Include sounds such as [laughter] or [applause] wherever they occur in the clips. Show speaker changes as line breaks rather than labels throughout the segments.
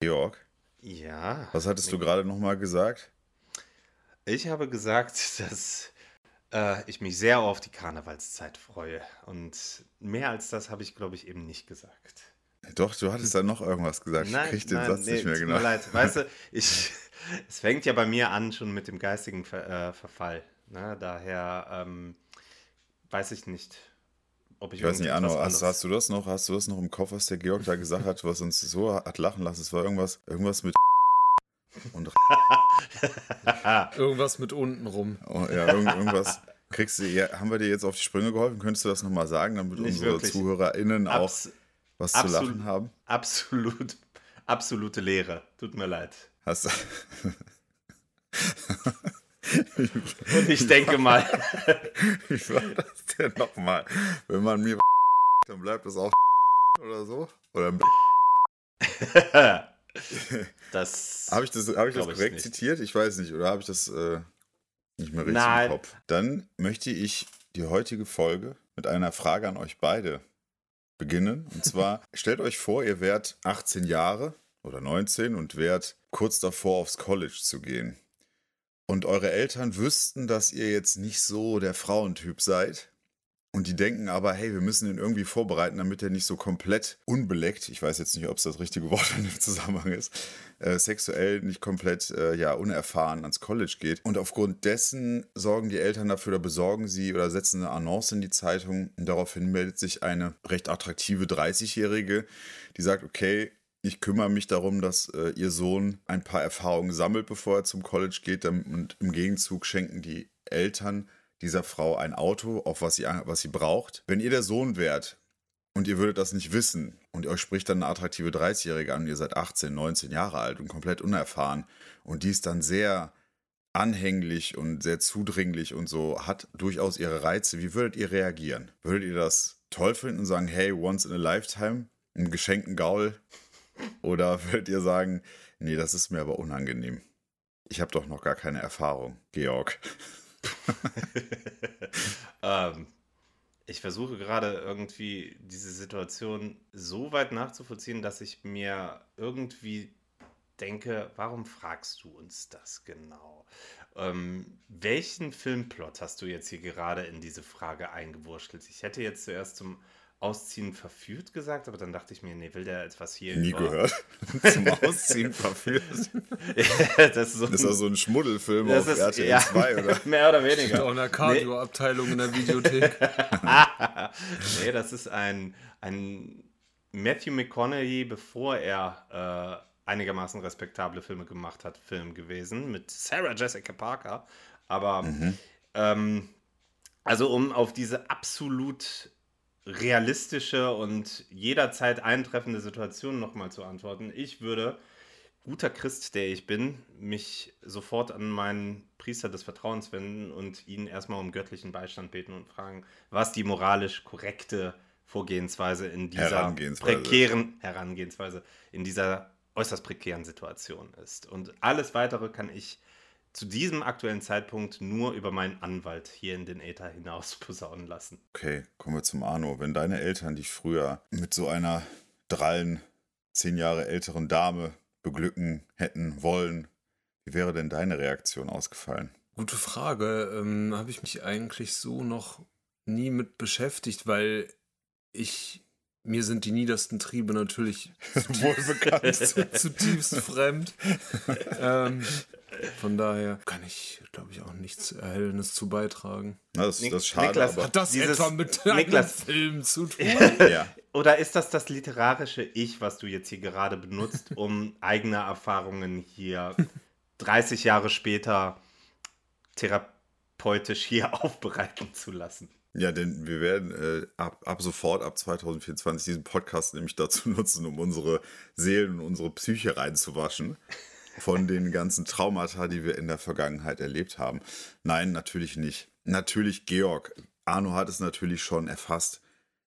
Georg,
Ja.
was hattest du gerade nochmal gesagt?
Ich habe gesagt, [laughs] dass äh, ich mich sehr auf die Karnevalszeit freue. Und mehr als das habe ich, glaube ich, eben nicht gesagt.
Doch, du hattest da noch irgendwas gesagt. ich krieg den Satz nicht mehr
tut
genau.
Mir leid. Weißt du, [laughs] ich, es fängt ja bei mir an schon mit dem geistigen Ver, äh, Verfall. Ne? Daher ähm, weiß ich nicht, ob ich
Ich weiß nicht, Arno, hast, hast du das noch? Hast du das noch im Kopf, was der Georg da gesagt hat, was uns so hat lachen lassen? Es war irgendwas, irgendwas mit [laughs] und [laughs]
Irgendwas mit unten rum.
oh, ja, irgend, irgendwas. Kriegst du, ja, haben wir dir jetzt auf die Sprünge geholfen? Könntest du das nochmal sagen, damit
Nicht
unsere
wirklich.
ZuhörerInnen auch
Abs
was zu lachen haben?
absolut, absolute Leere. Tut mir leid.
Hast du. [laughs]
Und ich denke mal, [laughs]
Wie war das denn nochmal? Wenn man mir [laughs] dann bleibt das auch [laughs] oder so? Oder
das.
habe ich das, hab ich das
ich
korrekt
nicht.
zitiert? Ich weiß nicht. Oder habe ich das äh, nicht mehr richtig
Nein.
im Kopf? Dann möchte ich die heutige Folge mit einer Frage an euch beide beginnen. Und zwar, stellt euch vor, ihr wärt 18 Jahre oder 19 und wärt kurz davor, aufs College zu gehen. Und eure Eltern wüssten, dass ihr jetzt nicht so der Frauentyp seid. Und die denken aber, hey, wir müssen ihn irgendwie vorbereiten, damit er nicht so komplett unbeleckt, ich weiß jetzt nicht, ob es das richtige Wort in dem Zusammenhang ist, äh, sexuell nicht komplett äh, ja, unerfahren ans College geht. Und aufgrund dessen sorgen die Eltern dafür oder besorgen sie oder setzen eine Annonce in die Zeitung. Und daraufhin meldet sich eine recht attraktive 30-Jährige, die sagt, okay, ich kümmere mich darum, dass äh, ihr Sohn ein paar Erfahrungen sammelt, bevor er zum College geht. Und im Gegenzug schenken die Eltern dieser Frau ein Auto, auf was sie, was sie braucht. Wenn ihr der Sohn wärt und ihr würdet das nicht wissen und euch spricht dann eine attraktive 30-Jährige an und ihr seid 18, 19 Jahre alt und komplett unerfahren und die ist dann sehr anhänglich und sehr zudringlich und so, hat durchaus ihre Reize. Wie würdet ihr reagieren? Würdet ihr das toll finden und sagen, hey, once in a lifetime, einen geschenkten Gaul? Oder würdet ihr sagen, nee, das ist mir aber unangenehm? Ich habe doch noch gar keine Erfahrung, Georg. [laughs]
ähm, ich versuche gerade irgendwie diese Situation so weit nachzuvollziehen, dass ich mir irgendwie denke, warum fragst du uns das genau? Ähm, welchen Filmplot hast du jetzt hier gerade in diese Frage eingewurschtelt? Ich hätte jetzt zuerst zum Ausziehen verführt gesagt, aber dann dachte ich mir, nee, will der etwas hier
Nie
über-
gehört. [laughs] Zum Ausziehen verführt.
das ist so
Ist das so ein Schmuddelfilm
Das
auf
ist-
RTL
ja.
2, oder? [laughs]
mehr oder weniger.
auch eine Cardio-Abteilung in der Videothek. [laughs]
nee, das ist ein, ein Matthew McConaughey, bevor er äh, einigermaßen respektable Filme gemacht hat, Film gewesen mit Sarah Jessica Parker. Aber ähm, also um auf diese absolut realistische und jederzeit eintreffende Situation nochmal zu antworten, ich würde, guter Christ, der ich bin, mich sofort an meinen Priester des Vertrauens wenden und ihn erstmal um göttlichen Beistand beten und fragen, was die moralisch korrekte Vorgehensweise in dieser
Herangehensweise.
prekären Herangehensweise, in dieser äußerst prekären Situation ist. Und alles weitere kann ich zu diesem aktuellen Zeitpunkt nur über meinen Anwalt hier in den Äther hinaus [laughs] posaunen lassen.
Okay, kommen wir zum Arno. Wenn deine Eltern dich früher mit so einer drallen, zehn Jahre älteren Dame beglücken hätten wollen, wie wäre denn deine Reaktion ausgefallen?
Gute Frage. Ähm, Habe ich mich eigentlich so noch nie mit beschäftigt, weil ich. Mir sind die niedersten Triebe natürlich [laughs]
Wohl bekannt.
zu, [laughs] zutiefst fremd. ähm, von daher kann ich, glaube ich, auch nichts Erhellendes zu beitragen.
Na, das,
Nik-
das ist schade,
Niklas,
aber
Hat das etwa mit einem
Niklas-
Film zu tun? [laughs]
ja.
Oder ist das das literarische Ich, was du jetzt hier gerade benutzt, um eigene Erfahrungen hier 30 Jahre später therapeutisch hier aufbereiten zu lassen?
Ja, denn wir werden äh, ab, ab sofort, ab 2024, diesen Podcast nämlich dazu [laughs] nutzen, um unsere Seelen und unsere Psyche reinzuwaschen. Von den ganzen Traumata, die wir in der Vergangenheit erlebt haben. Nein, natürlich nicht. Natürlich, Georg. Arno hat es natürlich schon erfasst.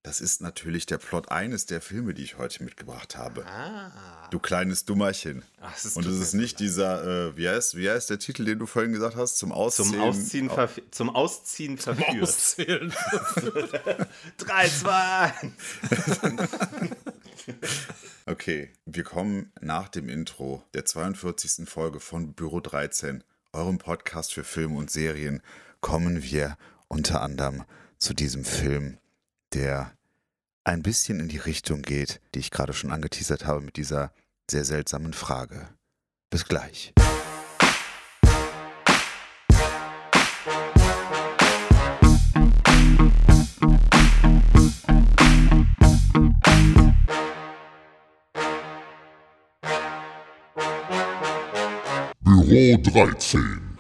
Das ist natürlich der Plot eines der Filme, die ich heute mitgebracht habe.
Ah.
Du kleines Dummerchen.
Ach, es
Und es ist nicht dieser, äh, wie, heißt, wie heißt der Titel, den du vorhin gesagt hast? Zum Ausziehen.
Zum Ausziehen,
Oh,
zum Ausziehen verführt.
Auszählen.
3, 2, 1.
Okay, wir kommen nach dem Intro der 42. Folge von Büro 13, eurem Podcast für Filme und Serien, kommen wir unter anderem zu diesem Film, der ein bisschen in die Richtung geht, die ich gerade schon angeteasert habe mit dieser sehr seltsamen Frage. Bis gleich.
Büro 13.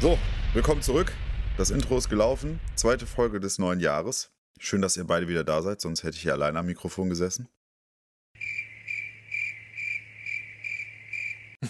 So, willkommen zurück. Das Intro ist gelaufen. Zweite Folge des neuen Jahres. Schön, dass ihr beide wieder da seid, sonst hätte ich hier alleine am Mikrofon gesessen. [laughs]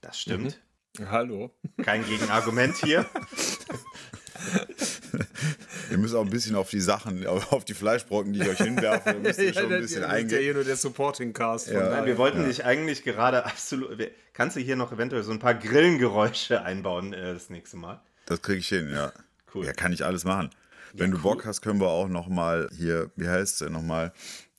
Das stimmt.
Hallo.
Kein Gegenargument hier. [laughs]
Ihr müsst auch ein bisschen auf die Sachen, auf die Fleischbrocken, die ich euch hinwerfe, müsst ihr [laughs] schon ein bisschen
ja
eingehen.
hier nur der Supporting Cast.
Ja.
Nein, wir wollten dich eigentlich gerade absolut. Kannst du hier noch eventuell so ein paar Grillengeräusche einbauen äh, das nächste Mal?
Das kriege ich hin, ja.
Cool.
Ja, kann ich alles machen. Wenn du Bock hast, können wir auch noch mal hier, wie heißt es, noch mal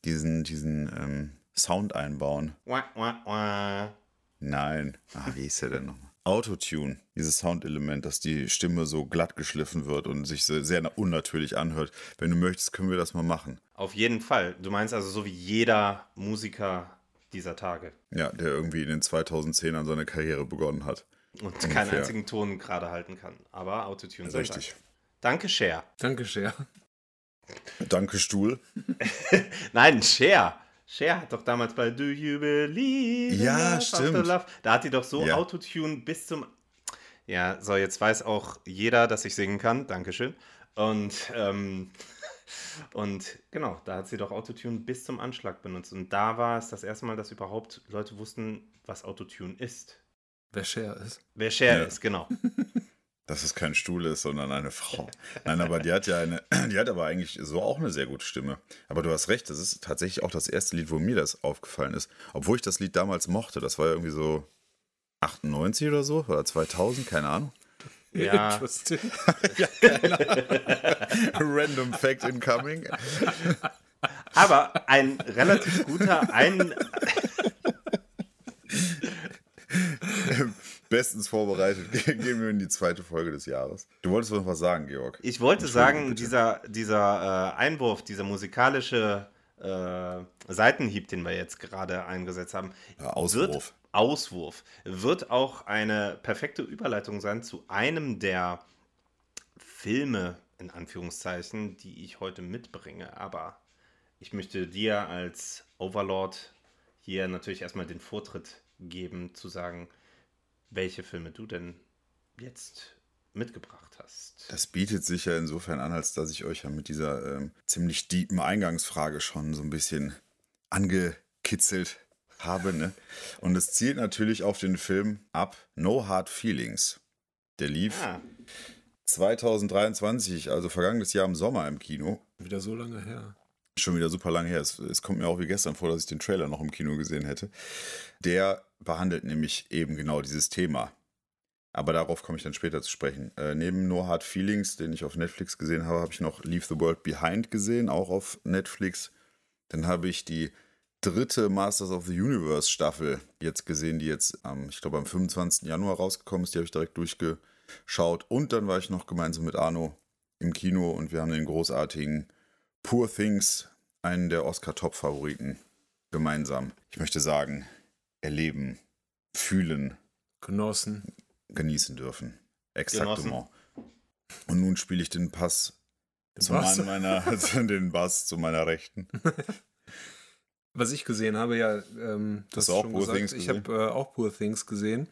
diesen, diesen ähm, Sound einbauen.
Wah, wah, wah.
Nein. Ah, wie ist der denn noch? Autotune, dieses Soundelement, dass die Stimme so glatt geschliffen wird und sich so sehr unnatürlich anhört. Wenn du möchtest, können wir das mal machen.
Auf jeden Fall. Du meinst also so wie jeder Musiker dieser Tage.
Ja, der irgendwie in den 2010ern seine Karriere begonnen hat.
Und keinen
Ungefähr.
einzigen Ton gerade halten kann. Aber Autotune sei
Richtig.
Dank. Danke, Cher.
Danke, Cher.
Danke, Stuhl. [laughs]
Nein, Cher. Cher hat doch damals bei Do You Believe
Ja, stimmt.
Love, da hat die doch so
Ja.
Autotune bis zum Ja, so jetzt weiß auch jeder, dass ich singen kann. Dankeschön. Und ähm, [laughs] und genau, da hat sie doch Autotune bis zum Anschlag benutzt und da war es das erste Mal, dass überhaupt Leute wussten, was Autotune ist.
Wer Cher ist.
Wer Cher
Ja.
ist, genau. [laughs]
Dass es kein Stuhl ist, sondern eine Frau. Nein, aber die hat ja eine, [clears throat] die hat aber eigentlich so auch eine sehr gute Stimme. Aber du hast recht, das ist tatsächlich auch das erste Lied, wo mir das aufgefallen ist. Obwohl ich das Lied damals mochte, das war ja irgendwie so 98 oder so oder 2000, keine Ahnung. [laughs]
Ja.
Interesting. [laughs]
Random Fact incoming.
Aber ein relativ guter ein
Bestens vorbereitet. [laughs] Gehen wir in die zweite Folge des Jahres. Du wolltest noch was sagen, Georg.
Ich wollte sagen,
bitte.
dieser, dieser äh, Einwurf, dieser musikalische äh, Seitenhieb, den wir jetzt gerade eingesetzt haben,
Ja, Auswurf.
Wird, Auswurf, wird auch eine perfekte Überleitung sein zu einem der Filme, in Anführungszeichen, die ich heute mitbringe. Aber ich möchte dir als Overlord hier natürlich erstmal den Vortritt geben, zu sagen, welche Filme du denn jetzt mitgebracht hast.
Das bietet sich ja insofern an, als dass ich euch ja mit dieser ähm, ziemlich deepen Eingangsfrage schon so ein bisschen angekitzelt habe. Ne? Und es zielt natürlich auf den Film ab No Hard Feelings. Der lief
Ah,
2023, also vergangenes Jahr im Sommer im Kino.
Wieder so lange her.
Schon wieder super lange her. Es, es kommt mir auch wie gestern vor, dass ich den Trailer noch im Kino gesehen hätte. Der behandelt nämlich eben genau dieses Thema. Aber darauf komme ich dann später zu sprechen. Äh, neben No Hard Feelings, den ich auf Netflix gesehen habe, habe ich noch Leave the World Behind gesehen, auch auf Netflix. Dann habe ich die dritte Masters of the Universe Staffel jetzt gesehen, die jetzt, am, ich glaube, am 25. Januar rausgekommen ist. Die habe ich direkt durchgeschaut. Und dann war ich noch gemeinsam mit Arno im Kino und wir haben den großartigen Poor Things, einen der Oscar-Top-Favoriten, gemeinsam. Ich möchte sagen, erleben, fühlen,
Genossen.
genießen dürfen.
Genossen.
Exaktement. Und nun spiele ich den Pass
Den
zum
Bass.
Mann meiner, also [laughs] den Bass zu meiner Rechten. [laughs]
Was ich gesehen habe, ja, ähm,
Hast
hast
du auch
schon
Poor
gesagt,
Things
ich habe äh, auch Poor Things gesehen.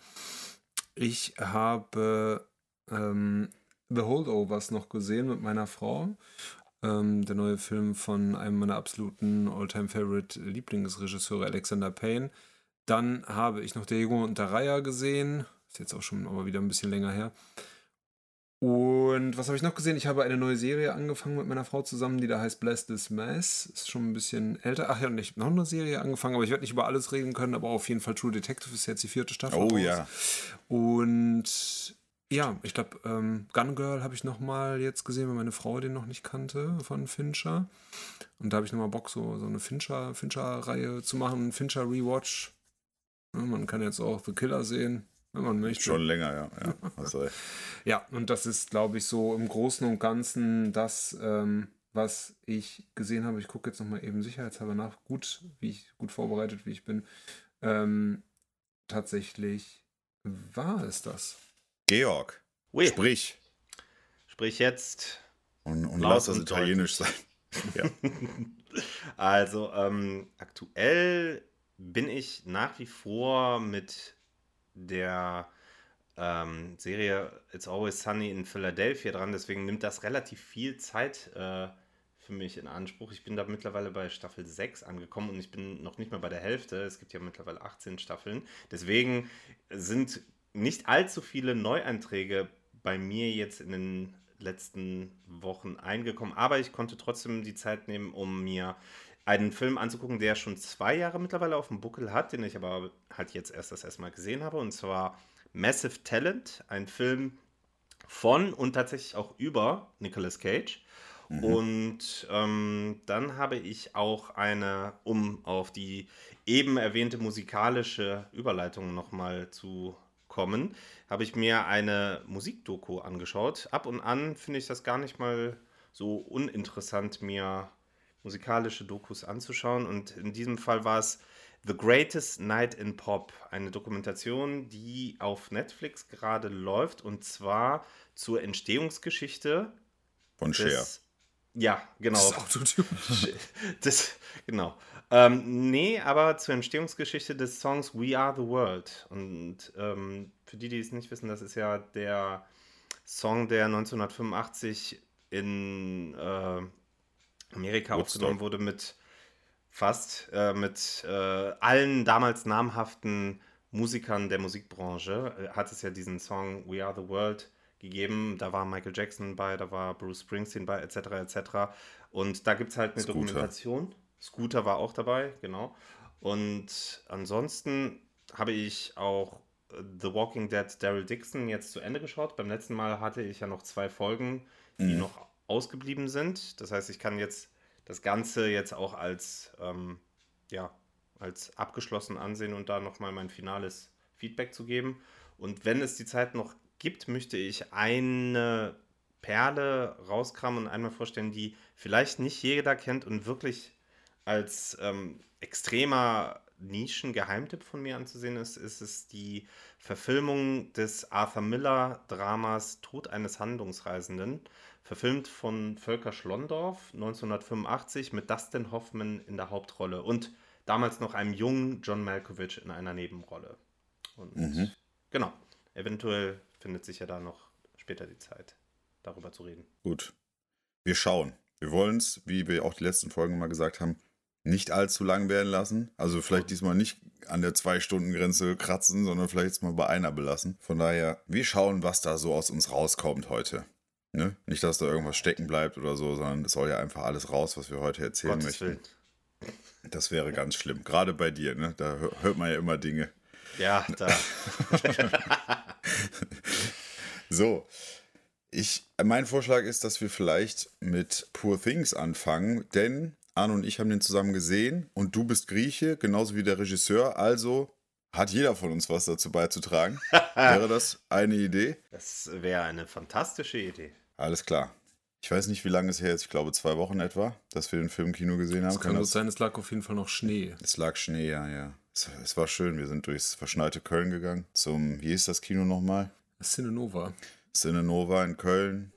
Ich habe ähm, The Holdovers noch gesehen mit meiner Frau. Ähm, der neue Film von einem meiner absoluten All-Time-Favorite Lieblingsregisseure, Alexander Payne. Dann habe ich noch Der Junge und der Reiher gesehen. Ist jetzt auch schon aber wieder ein bisschen länger her. Und was habe ich noch gesehen? Ich habe eine neue Serie angefangen mit meiner Frau zusammen, die da heißt Bless This Mess. Ist schon ein bisschen älter. Ach ja, und ich habe noch eine Serie angefangen, aber ich werde nicht über alles reden können. Aber auf jeden Fall True Detective ist jetzt die vierte Staffel.
Oh
raus.
ja.
Und Ja, ich glaube, ähm, Gun Girl habe ich nochmal jetzt gesehen, weil meine Frau den noch nicht kannte von Fincher. Und da habe ich nochmal Bock, so, so eine Fincher-Reihe Fincher zu machen, Fincher Rewatch. Ja, man kann jetzt auch The Killer sehen, wenn man möchte.
Schon länger, ja. ja. [laughs]
Ja, und das ist, glaube ich, so im Großen und Ganzen das, ähm, was ich gesehen habe. Ich gucke jetzt nochmal eben sicherheitshalber nach, gut, wie ich, gut vorbereitet, wie ich bin. Ähm, tatsächlich war es das.
Georg,
Ui,
sprich.
sprich jetzt.
Und, und lass das Italienisch sein. [laughs] Ja.
Also ähm, aktuell bin ich nach wie vor mit der ähm, Serie It's Always Sunny in Philadelphia dran. Deswegen nimmt das relativ viel Zeit äh, für mich in Anspruch. Ich bin da mittlerweile bei Staffel 6 angekommen und ich bin noch nicht mal bei der Hälfte. Es gibt ja mittlerweile 18 Staffeln. Deswegen sind nicht allzu viele Neueinträge bei mir jetzt in den letzten Wochen eingekommen, aber ich konnte trotzdem die Zeit nehmen, um mir einen Film anzugucken, der schon zwei Jahre mittlerweile auf dem Buckel hat, den ich aber halt jetzt erst das erste Mal gesehen habe, und zwar Massive Talent, ein Film von und tatsächlich auch über Nicolas Cage. Und ähm, dann habe ich auch eine, um auf die eben erwähnte musikalische Überleitung nochmal zu kommen, habe ich mir eine Musikdoku angeschaut. Ab und an finde ich das gar nicht mal so uninteressant, mir musikalische Dokus anzuschauen. Und in diesem Fall war es The Greatest Night in Pop, eine Dokumentation, die auf Netflix gerade läuft und zwar zur Entstehungsgeschichte
Von Cher.
des. Ja, genau.
Das Autotune. [laughs]
Das, genau. Ähm, nee, aber zur Entstehungsgeschichte des Songs We Are the World. Und ähm, für die, die es nicht wissen, das ist ja der Song, der 1985 in äh, Amerika
Woodstock.
aufgenommen wurde mit fast äh, mit äh, allen damals namhaften Musikern der Musikbranche. Äh, hat es ja diesen Song We Are the World gegeben. Da war Michael Jackson bei, da war Bruce Springsteen bei, etc. etc. Und da gibt es halt eine
Scooter.
Dokumentation. Scooter war auch dabei, genau. Und ansonsten habe ich auch äh, The Walking Dead Daryl Dixon jetzt zu Ende geschaut. Beim letzten Mal hatte ich ja noch zwei Folgen, die
Mhm.
noch ausgeblieben sind. Das heißt, ich kann jetzt das Ganze jetzt auch als, ähm, ja, als abgeschlossen ansehen und da nochmal mein finales Feedback zu geben. Und wenn es die Zeit noch gibt, möchte ich eine Perle rauskramen und einmal vorstellen, die vielleicht nicht jeder kennt und wirklich als ähm, extremer Nischen-Geheimtipp von mir anzusehen ist, ist es die Verfilmung des Arthur Miller-Dramas Tod eines Handlungsreisenden, verfilmt von Völker Schlondorf 1985 mit Dustin Hoffman in der Hauptrolle und damals noch einem jungen John Malkovich in einer Nebenrolle. Und
Mhm.
genau, eventuell findet sich ja da noch später die Zeit, darüber zu reden.
Gut. Wir schauen. Wir wollen es, wie wir auch die letzten Folgen mal gesagt haben, nicht allzu lang werden lassen. Also vielleicht diesmal nicht an der Zwei-Stunden-Grenze kratzen, sondern vielleicht jetzt mal bei einer belassen. Von daher, wir schauen, was da so aus uns rauskommt heute. Ne? Nicht, dass da irgendwas stecken bleibt oder so, sondern es soll ja einfach alles raus, was wir heute erzählen
Gottes
möchten.
Willen.
Das wäre ganz schlimm. Gerade bei dir, ne? Da hör- hört man ja immer Dinge.
Ja, da. [laughs]
So, ich, mein Vorschlag ist, dass wir vielleicht mit Poor Things anfangen, denn Arne und ich haben den zusammen gesehen und du bist Grieche, genauso wie der Regisseur, also hat jeder von uns was dazu beizutragen. [laughs] Wäre das eine Idee?
Das wäre eine fantastische Idee.
Alles klar. Ich weiß nicht, wie lange es her ist, ich glaube zwei Wochen etwa, dass wir den Film im Kino gesehen haben.
Es kann gut sein, es lag auf jeden Fall noch Schnee.
Es lag Schnee, ja, ja. Es, es war schön, wir sind durchs verschneite Köln gegangen, zum, wie hieß das Kino nochmal?
Cinenova.
Cinenova in Köln.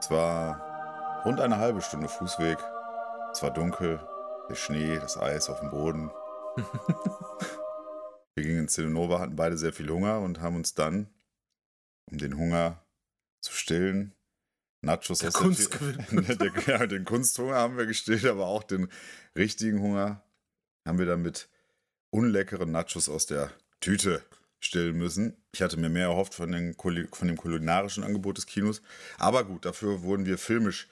Es war rund eine halbe Stunde Fußweg. Es war dunkel, der Schnee, das Eis auf dem Boden. [laughs] Wir gingen in Cinenova, hatten beide sehr viel Hunger und haben uns dann, um den Hunger zu stillen, Nachos
Der
aus
Kunst
Tü- [laughs] der, ja, den Kunsthunger haben wir gestillt, aber auch den richtigen Hunger haben wir dann mit unleckeren Nachos aus der Tüte stillen müssen. Ich hatte mir mehr erhofft von, den, von dem kulinarischen Angebot des Kinos. Aber gut, dafür wurden wir filmisch,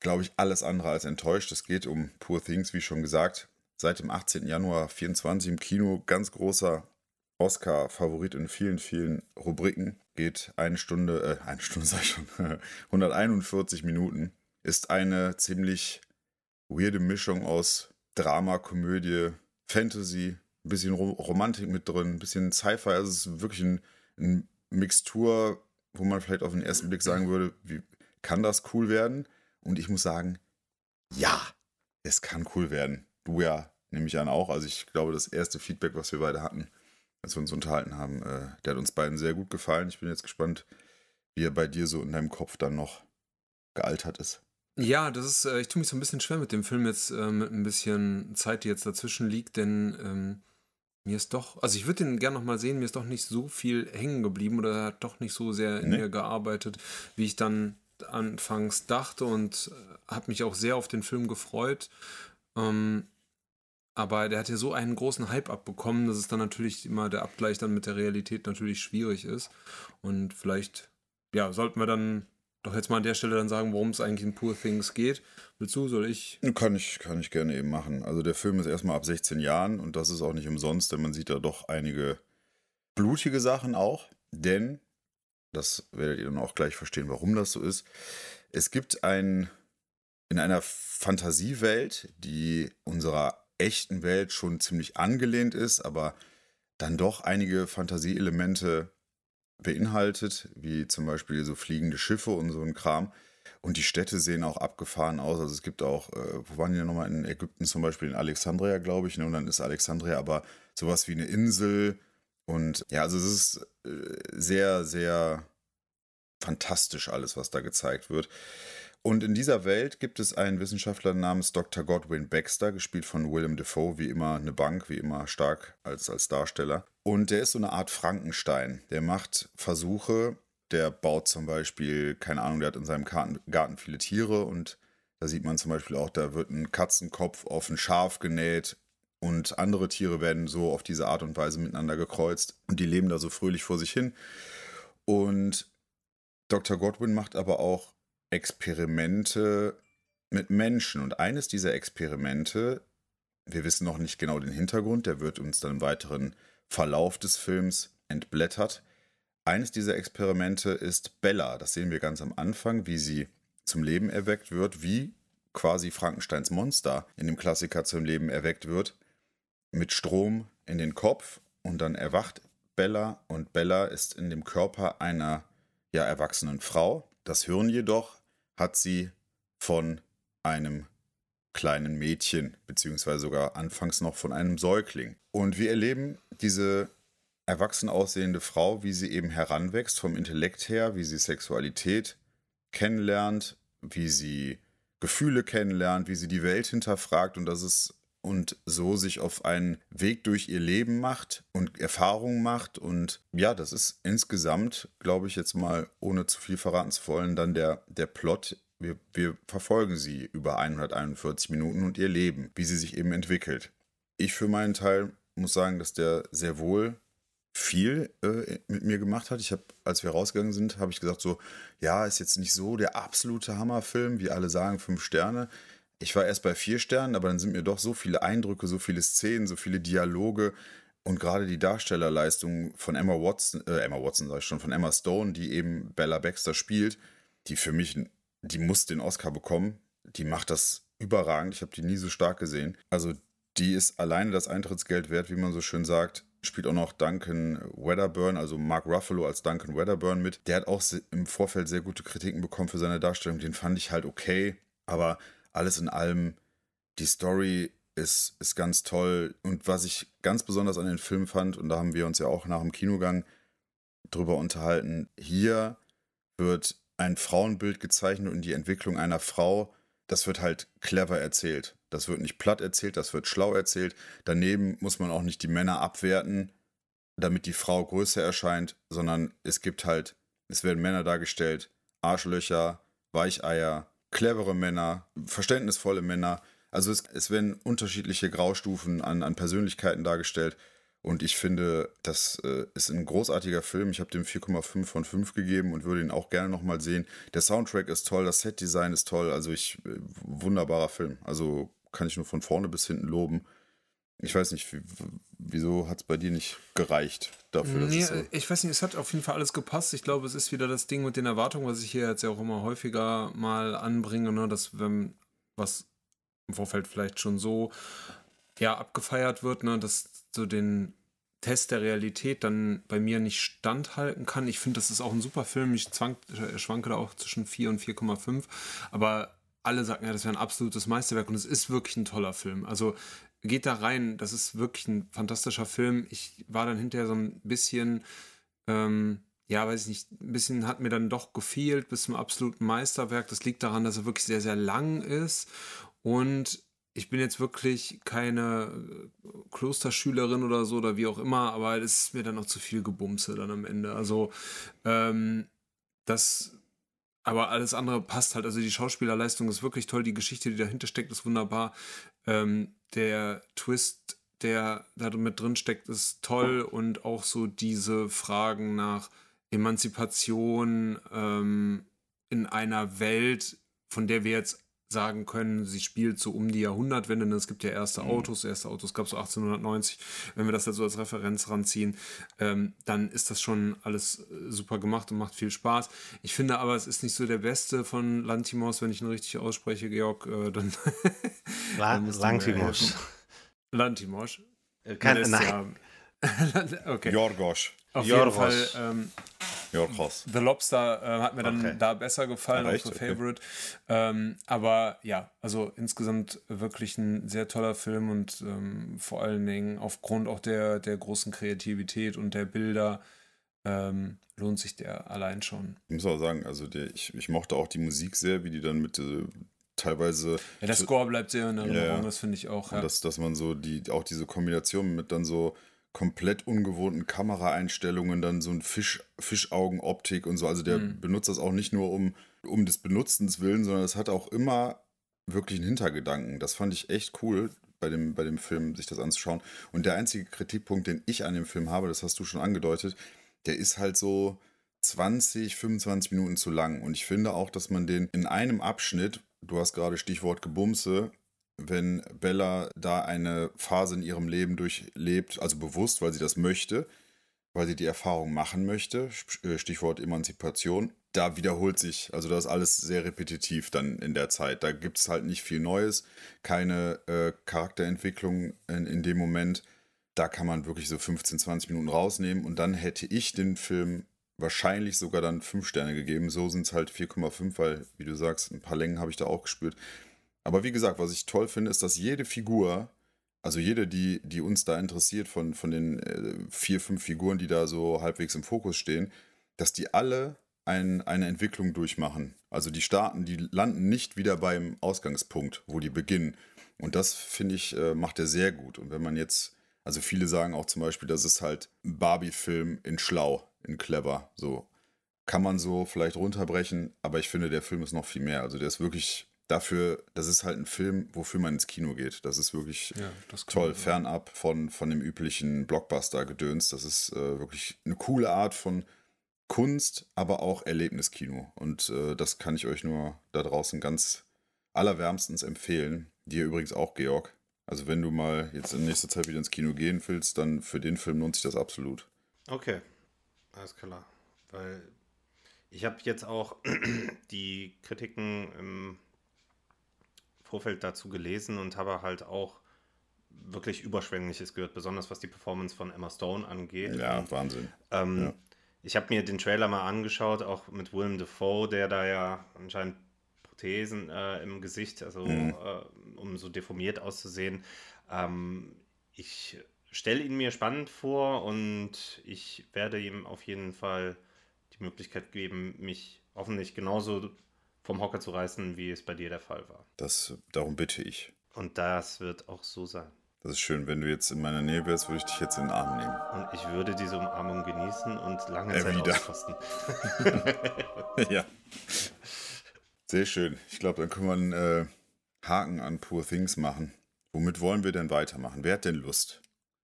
glaube ich, alles andere als enttäuscht. Es geht um Poor Things, wie schon gesagt. Seit dem 18. Januar 24 im Kino. Ganz großer Oscar-Favorit in vielen, vielen Rubriken. geht eine Stunde, äh, eine Stunde [laughs] ich schon, [laughs] 141 Minuten. Ist eine ziemlich weirde Mischung aus Drama, Komödie, Fantasy, ein bisschen Ro Romantik mit drin, ein bisschen Sci-Fi. Also es ist wirklich ein, ein Mixtur, wo man vielleicht auf den ersten Blick sagen würde, wie kann das cool werden? Und ich muss sagen, ja, es kann cool werden. Du ja, nehme ich an auch. Also ich glaube, das erste Feedback, was wir beide hatten, als wir uns unterhalten haben, äh, der hat uns beiden sehr gut gefallen. Ich bin jetzt gespannt, wie er bei dir so in deinem Kopf dann noch gealtert ist.
Ja, das ist, äh, ich tue mich so ein bisschen schwer mit dem Film jetzt, äh, mit ein bisschen Zeit, die jetzt dazwischen liegt, denn ähm, mir ist doch, also ich würde den gerne nochmal sehen, mir ist doch nicht so viel hängen geblieben oder er hat doch nicht so sehr in
Nee.
mir gearbeitet, wie ich dann anfangs dachte und äh, habe mich auch sehr auf den Film gefreut. Ähm, aber der hat ja so einen großen Hype abbekommen, dass es dann natürlich immer der Abgleich dann mit der Realität natürlich schwierig ist. Und vielleicht, ja, sollten wir dann doch jetzt mal an der Stelle dann sagen, worum es eigentlich in Poor Things geht. Willst du, soll ich?
Kann ich, kann ich gerne eben machen. Also der Film ist erstmal ab 16 Jahren und das ist auch nicht umsonst, denn man sieht da doch einige blutige Sachen auch. Denn, das werdet ihr dann auch gleich verstehen, warum das so ist. Es gibt ein, in einer Fantasiewelt, die unserer echten Welt schon ziemlich angelehnt ist, aber dann doch einige Fantasieelemente beinhaltet, wie zum Beispiel so fliegende Schiffe und so ein Kram. Und die Städte sehen auch abgefahren aus. Also es gibt auch, äh, wo waren die nochmal in Ägypten zum Beispiel, in Alexandria, glaube ich. Ne? Und dann ist Alexandria aber sowas wie eine Insel. Und ja, also es ist äh, sehr, sehr fantastisch alles, was da gezeigt wird. Und in dieser Welt gibt es einen Wissenschaftler namens Dr. Godwin Baxter, gespielt von Willem Dafoe, wie immer eine Bank, wie immer stark als, als Darsteller. Und der ist so eine Art Frankenstein. Der macht Versuche, der baut zum Beispiel, keine Ahnung, der hat in seinem Garten viele Tiere und da sieht man zum Beispiel auch, da wird ein Katzenkopf auf ein Schaf genäht und andere Tiere werden so auf diese Art und Weise miteinander gekreuzt und die leben da so fröhlich vor sich hin. Und Dr. Godwin macht aber auch Experimente mit Menschen. Und eines dieser Experimente, wir wissen noch nicht genau den Hintergrund, der wird uns dann im weiteren Verlauf des Films entblättert. Eines dieser Experimente ist Bella. Das sehen wir ganz am Anfang, wie sie zum Leben erweckt wird, wie quasi Frankensteins Monster in dem Klassiker zum Leben erweckt wird, mit Strom in den Kopf und dann erwacht Bella und Bella ist in dem Körper einer ja erwachsenen Frau. Das Hirn jedoch hat sie von einem kleinen Mädchen, beziehungsweise sogar anfangs noch von einem Säugling. Und wir erleben diese erwachsen aussehende Frau, wie sie eben heranwächst vom Intellekt her, wie sie Sexualität kennenlernt, wie sie Gefühle kennenlernt, wie sie die Welt hinterfragt und das ist und so sich auf einen Weg durch ihr Leben macht und Erfahrungen macht. Und ja, das ist insgesamt, glaube ich, jetzt mal, ohne zu viel verraten zu wollen, dann der, der Plot. Wir, wir verfolgen sie über 141 Minuten und ihr Leben, wie sie sich eben entwickelt. Ich für meinen Teil muss sagen, dass der sehr wohl viel äh, mit mir gemacht hat. Ich habe, als wir rausgegangen sind, habe ich gesagt so, ja, ist jetzt nicht so der absolute Hammerfilm, wie alle sagen, fünf Sterne. Ich war erst bei vier Sternen, aber dann sind mir doch so viele Eindrücke, so viele Szenen, so viele Dialoge und gerade die Darstellerleistung von Emma Watson, äh, Emma Watson sag ich schon, von Emma Stone, die eben Bella Baxter spielt, die für mich, die muss den Oscar bekommen. Die macht das überragend. Ich habe die nie so stark gesehen. Also die ist alleine das Eintrittsgeld wert, wie man so schön sagt. Spielt auch noch Duncan Wedderburn, also Mark Ruffalo als Duncan Wedderburn mit. Der hat auch im Vorfeld sehr gute Kritiken bekommen für seine Darstellung. Den fand ich halt okay. Aber alles in allem, die Story ist, ist ganz toll. Und was ich ganz besonders an den Film fand, und da haben wir uns ja auch nach dem Kinogang drüber unterhalten, hier wird ein Frauenbild gezeichnet und die Entwicklung einer Frau, das wird halt clever erzählt. Das wird nicht platt erzählt, das wird schlau erzählt. Daneben muss man auch nicht die Männer abwerten, damit die Frau größer erscheint, sondern es gibt halt, es werden Männer dargestellt, Arschlöcher, Weicheier, clevere Männer, verständnisvolle Männer. Also es, es werden unterschiedliche Graustufen an, an Persönlichkeiten dargestellt. Und ich finde, das äh, ist ein großartiger Film. Ich habe dem 4,5 von 5 gegeben und würde ihn auch gerne nochmal sehen. Der Soundtrack ist toll, das Setdesign ist toll. Also ich, äh, wunderbarer Film. Also kann ich nur von vorne bis hinten loben. Ich weiß nicht, wie- wieso hat es bei dir nicht gereicht dafür?
Nee,
so
ich weiß nicht, es hat auf jeden Fall alles gepasst. Ich glaube, es ist wieder das Ding mit den Erwartungen, was ich hier jetzt ja auch immer häufiger mal anbringe, ne? dass wenn was im Vorfeld vielleicht schon so ja, abgefeiert wird, ne? dass so den Test der Realität dann bei mir nicht standhalten kann. Ich finde, das ist auch ein super Film. Ich zwang, äh, schwanke da auch zwischen 4 und 4,5. Aber alle sagen ja, das wäre ein absolutes Meisterwerk und es ist wirklich ein toller Film. Also geht da rein, das ist wirklich ein fantastischer Film. Ich war dann hinterher so ein bisschen, ähm, ja, weiß ich nicht, ein bisschen hat mir dann doch gefehlt bis zum absoluten Meisterwerk. Das liegt daran, dass er wirklich sehr, sehr lang ist und ich bin jetzt wirklich keine äh, Klosterschülerin oder so oder wie auch immer, aber es ist mir dann noch zu viel Gebumse dann am Ende. Also, ähm, das, aber alles andere passt halt. Also die Schauspielerleistung ist wirklich toll, die Geschichte, die dahinter steckt, ist wunderbar. Ähm, der Twist, der da mit drin steckt, ist toll und auch so diese Fragen nach Emanzipation ähm, in einer Welt, von der wir jetzt sagen können, sie spielt so um die Jahrhundertwende. Es gibt ja erste Autos, erste Autos gab es so 1890. Wenn wir das jetzt so als Referenz ranziehen, ähm, dann ist das schon alles äh, super gemacht und macht viel Spaß. Ich finde aber, es ist nicht so der beste von Lantimos, wenn ich ihn richtig ausspreche, Georg, äh, dann, [laughs]
La
dann helfen. Lantimos.
Äh,
ist
nein.
ja- [laughs] okay.
Jorgos.
Auf
Jorgos.
jeden Fall ähm,
Jorgos.
The Lobster äh, hat mir dann
Okay.
da besser gefallen,
Ah,
auch so
Okay.
Favorite. Ähm, aber ja, also insgesamt wirklich ein sehr toller Film und ähm, vor allen Dingen aufgrund auch der, der großen Kreativität und der Bilder ähm, lohnt sich der allein schon.
Ich muss auch sagen, also der, ich, ich mochte auch die Musik sehr, wie die dann mit äh, teilweise
Ja, der Score bleibt sehr in Erinnerung,
Ja, ja.
das finde ich auch.
Und
Ja.
dass, dass man so die, auch diese Kombination mit dann so komplett ungewohnten Kameraeinstellungen, dann so ein Fisch, Fischaugenoptik und so. Also der
Mhm.
benutzt das auch nicht nur um, um des Benutzens willen, sondern es hat auch immer wirklich einen Hintergedanken. Das fand ich echt cool bei dem, bei dem Film, sich das anzuschauen. Und der einzige Kritikpunkt, den ich an dem Film habe, das hast du schon angedeutet, der ist halt so 20, 25 Minuten zu lang. Und ich finde auch, dass man den in einem Abschnitt, du hast gerade Stichwort Gebumse, wenn Bella da eine Phase in ihrem Leben durchlebt, also bewusst, weil sie das möchte, weil sie die Erfahrung machen möchte, äh, Stichwort Emanzipation, da wiederholt sich, also das ist alles sehr repetitiv dann in der Zeit. Da gibt es halt nicht viel Neues, keine äh, Charakterentwicklung in, in dem Moment. Da kann man wirklich so 15, 20 Minuten rausnehmen und dann hätte ich den Film wahrscheinlich sogar dann 5 Sterne gegeben. So sind es halt 4,5, weil, wie du sagst, ein paar Längen habe ich da auch gespürt. Aber wie gesagt, was ich toll finde, ist, dass jede Figur, also jede, die, die uns da interessiert, von, von den äh, vier, fünf Figuren, die da so halbwegs im Fokus stehen, dass die alle ein, eine Entwicklung durchmachen. Also die starten, die landen nicht wieder beim Ausgangspunkt, wo die beginnen. Und das, finde ich, äh, macht er sehr gut. Und wenn man jetzt, also viele sagen auch zum Beispiel, das ist halt Barbie-Film in schlau, in clever. So kann man so vielleicht runterbrechen, aber ich finde, der Film ist noch viel mehr. Also der ist wirklich dafür, das ist halt ein Film, wofür man ins Kino geht. Das ist wirklich
Ja, das
toll,
man
fernab von, von dem üblichen Blockbuster-Gedöns. Das ist äh, wirklich eine coole Art von Kunst, aber auch Erlebniskino. Und äh, das kann ich euch nur da draußen ganz allerwärmstens empfehlen. Dir übrigens auch, Georg. Also wenn du mal jetzt in nächster Zeit wieder ins Kino gehen willst, dann für den Film lohnt sich das absolut.
Okay, alles klar. Weil ich habe jetzt auch [clears throat] die Kritiken im Vorfeld dazu gelesen und habe halt auch wirklich Überschwängliches gehört, besonders was die Performance von Emma Stone angeht.
Ja,
Und,
Wahnsinn.
ähm,
ja.
Ich habe mir den Trailer mal angeschaut, auch mit Willem Dafoe, der da ja anscheinend Prothesen äh, im Gesicht, also
Mhm.
äh, um so deformiert auszusehen. Ähm, ich stelle ihn mir spannend vor und ich werde ihm auf jeden Fall die Möglichkeit geben, mich hoffentlich genauso vom Hocker zu reißen, wie es bei dir der Fall war.
Das, darum bitte ich.
Und das wird auch so sein.
Das ist schön. Wenn du jetzt in meiner Nähe wärst, würde ich dich jetzt in den Arm nehmen.
Und ich würde diese Umarmung genießen und lange
Äh,
Zeit
wieder.
auskosten. [laughs]
ja. Sehr schön. Ich glaube, dann können wir einen äh, Haken an Poor Things machen. Womit wollen wir denn weitermachen? Wer hat denn Lust?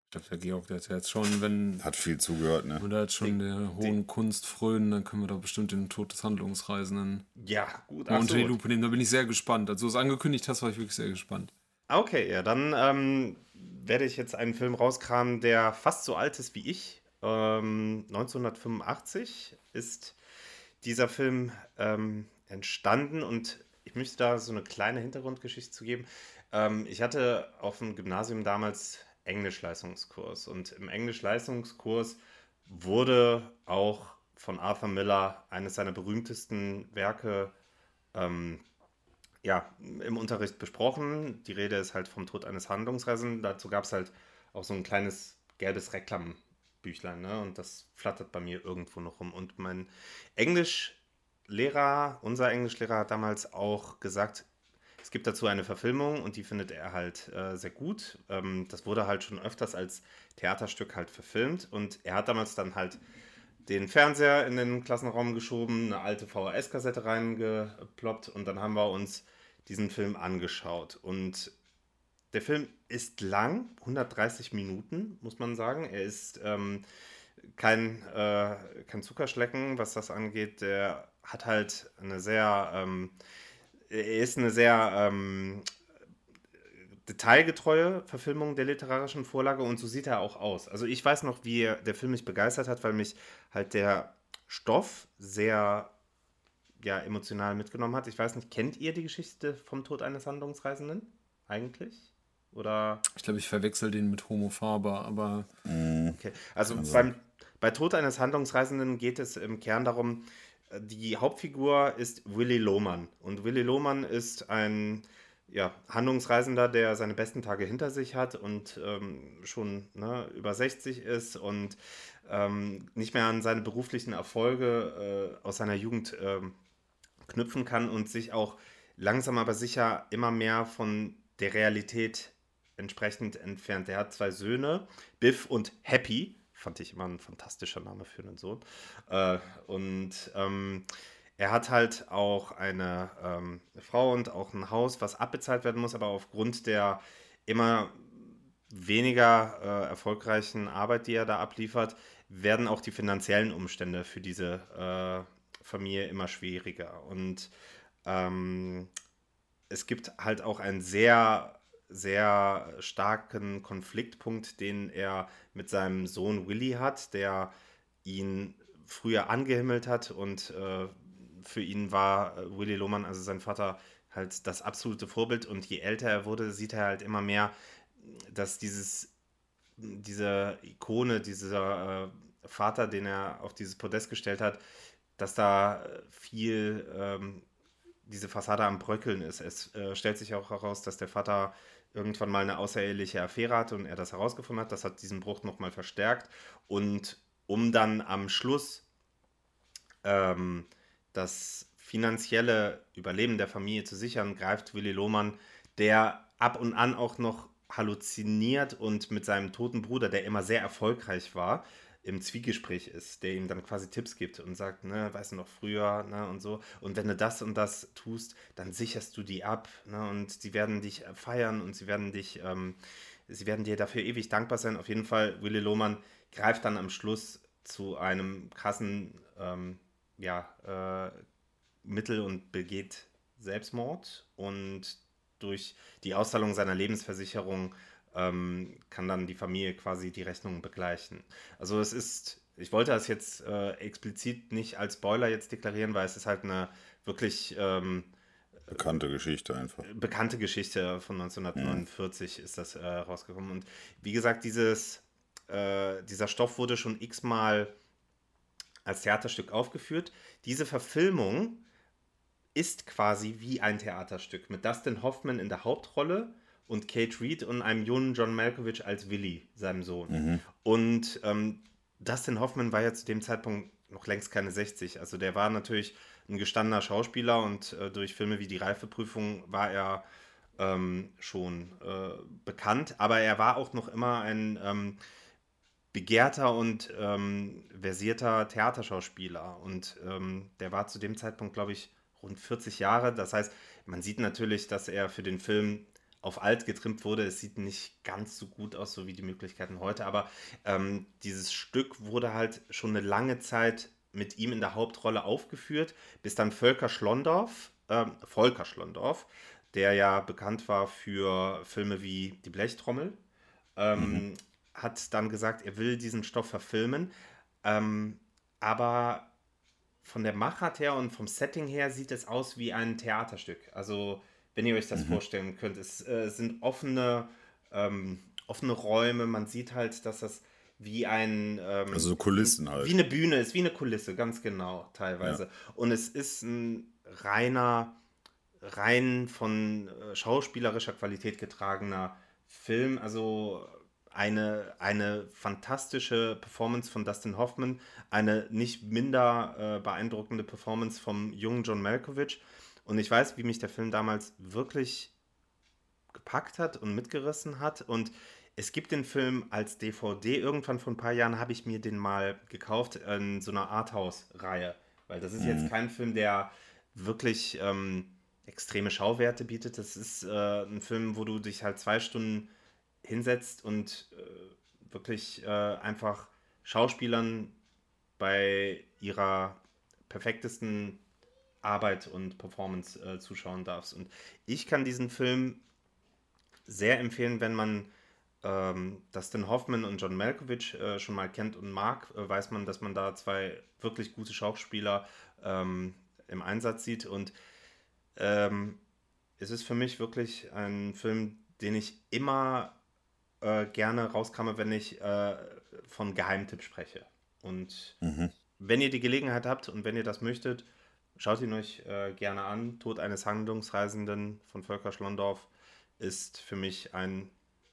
Ich glaube, der Georg, der hat ja jetzt schon, wenn
Hat viel zugehört, ne?
wir da jetzt schon der hohen Kunst frönen, dann können wir da bestimmt den Tod des Handlungsreisenden
Ja, gut.
mal
ach
unter
so.
die Lupe nehmen. Da bin ich sehr gespannt. Als du es angekündigt hast, war ich wirklich sehr gespannt.
Okay, ja, dann ähm, werde ich jetzt einen Film rauskramen, der fast so alt ist wie ich. Ähm, 1985 ist dieser Film ähm, entstanden und ich möchte da so eine kleine Hintergrundgeschichte zu geben. Ähm, ich hatte auf dem Gymnasium damals Englischleistungskurs und im Englischleistungskurs wurde auch von Arthur Miller eines seiner berühmtesten Werke ähm, ja, im Unterricht besprochen. Die Rede ist halt vom Tod eines Handlungsreisenden. Dazu gab es halt auch so ein kleines gelbes Reklambüchlein, ne? Und das flattert bei mir irgendwo noch rum. Und mein Englischlehrer, unser Englischlehrer hat damals auch gesagt, es gibt dazu eine Verfilmung und die findet er halt äh, sehr gut. Ähm, das wurde halt schon öfters als Theaterstück halt verfilmt und er hat damals dann halt den Fernseher in den Klassenraum geschoben, eine alte VHS-Kassette reingeploppt und dann haben wir uns diesen Film angeschaut. Und der Film ist lang, 130 Minuten, muss man sagen. Er ist ähm, kein, äh, kein Zuckerschlecken, was das angeht. Der hat halt eine sehr, ähm, er ist eine sehr ähm, detailgetreue Verfilmung der literarischen Vorlage und so sieht er auch aus. Also ich weiß noch, wie der Film mich begeistert hat, weil mich halt der Stoff sehr ja, emotional mitgenommen hat. Ich weiß nicht, kennt ihr die Geschichte vom Tod eines Handlungsreisenden eigentlich? Oder?
Ich glaube, ich verwechsel den mit Homo Faber, aber.
Okay. Also, also. Beim, bei Tod eines Handlungsreisenden geht es im Kern darum, äh, die Hauptfigur ist Willy Lohmann. Und Willy Lohmann ist ein ja, Handlungsreisender, der seine besten Tage hinter sich hat und ähm, schon ne, über 60 ist und ähm, nicht mehr an seine beruflichen Erfolge äh, aus seiner Jugend ähm, knüpfen kann und sich auch langsam aber sicher immer mehr von der Realität entsprechend entfernt. Er hat zwei Söhne, Biff und Happy. Fand ich immer ein fantastischer Name für einen Sohn. Äh, und ähm, er hat halt auch eine ähm, Frau und auch ein Haus, was abbezahlt werden muss, aber aufgrund der immer weniger äh, erfolgreichen Arbeit, die er da abliefert, werden auch die finanziellen Umstände für diese äh, Familie immer schwieriger. Und ähm, es gibt halt auch einen sehr, sehr starken Konfliktpunkt, den er mit seinem Sohn Willy hat, der ihn früher angehimmelt hat und äh, für ihn war äh, Willy Lohmann, also sein Vater, halt das absolute Vorbild. Und je älter er wurde, sieht er halt immer mehr, dass dieses, diese Ikone, dieser äh, Vater, den er auf dieses Podest gestellt hat, dass da viel ähm, diese Fassade am Bröckeln ist. Es äh, stellt sich auch heraus, dass der Vater irgendwann mal eine außereheliche Affäre hatte und er das herausgefunden hat. Das hat diesen Bruch nochmal verstärkt. Und um dann am Schluss ähm, das finanzielle Überleben der Familie zu sichern, greift Willy Lohmann, der ab und an auch noch halluziniert und mit seinem toten Bruder, der immer sehr erfolgreich war, im Zwiegespräch ist, der ihm dann quasi Tipps gibt und sagt, ne, weißt du noch früher, ne, und so. Und wenn du das und das tust, dann sicherst du die ab, ne, und sie werden dich feiern und sie werden dich, ähm, sie werden dir dafür ewig dankbar sein. Auf jeden Fall, Willy Lohmann greift dann am Schluss zu einem krassen ähm, ja, äh, Mittel und begeht Selbstmord und durch die Auszahlung seiner Lebensversicherung ähm, kann dann die Familie quasi die Rechnung begleichen. Also es ist, ich wollte das jetzt äh, explizit nicht als Spoiler jetzt deklarieren, weil es ist halt eine wirklich ähm,
bekannte Geschichte einfach.
Bekannte Geschichte von 1949 ja. ist das äh, rausgekommen. Und wie gesagt, dieses, äh, dieser Stoff wurde schon x-mal als Theaterstück aufgeführt. Diese Verfilmung ist quasi wie ein Theaterstück mit Dustin Hoffman in der Hauptrolle und Kate Reed und einem jungen John Malkovich als Willy, seinem Sohn. Mhm. Und ähm, Dustin Hoffman war ja zu dem Zeitpunkt noch längst keine 60. Also der war natürlich ein gestandener Schauspieler und äh, durch Filme wie die Reifeprüfung war er ähm, schon äh, bekannt, aber er war auch noch immer ein ähm, begehrter und ähm, versierter Theaterschauspieler. Und ähm, der war zu dem Zeitpunkt, glaube ich, rund 40 Jahre. Das heißt, man sieht natürlich, dass er für den Film auf alt getrimmt wurde. Es sieht nicht ganz so gut aus, so wie die Möglichkeiten heute, aber ähm, dieses Stück wurde halt schon eine lange Zeit mit ihm in der Hauptrolle aufgeführt, bis dann Volker Schlondorf, äh, Volker Schlondorf, der ja bekannt war für Filme wie Die Blechtrommel ähm,
Mhm.
hat dann gesagt, er will diesen Stoff verfilmen. Ähm, aber von der Machart her und vom Setting her sieht es aus wie ein Theaterstück. Also, wenn ihr euch das
Mhm.
vorstellen könnt, es äh, sind offene, ähm, offene Räume. Man sieht halt, dass das wie ein. Ähm,
Also so Kulissen halt.
Wie eine Bühne ist, wie eine Kulisse, ganz genau, teilweise. Und es ist ein reiner, rein von äh, schauspielerischer Qualität getragener Film. Also eine, eine fantastische Performance von Dustin Hoffman, eine nicht minder äh, beeindruckende Performance vom jungen John Malkovich. Und ich weiß, wie mich der Film damals wirklich gepackt hat und mitgerissen hat. Und es gibt den Film als DVD. Irgendwann vor ein paar Jahren habe ich mir den mal gekauft in so einer Arthouse-Reihe. Weil das ist
Mhm.
jetzt kein Film, der wirklich ähm, extreme Schauwerte bietet. Das ist äh, ein Film, wo du dich halt zwei Stunden hinsetzt und äh, wirklich äh, einfach Schauspielern bei ihrer perfektesten Arbeit und Performance äh, zuschauen darfst. Und ich kann diesen Film sehr empfehlen, wenn man ähm, Dustin Hoffman und John Malkovich äh, schon mal kennt und mag, äh, weiß man, dass man da zwei wirklich gute Schauspieler ähm, im Einsatz sieht. Und ähm, es ist für mich wirklich ein Film, den ich immer äh, gerne rauskame, wenn ich äh, von Geheimtipp spreche. Und
Mhm.
wenn ihr die Gelegenheit habt und wenn ihr das möchtet, schaut ihn euch äh, gerne an. Tod eines Handlungsreisenden von Volker Schlondorf ist für mich ein,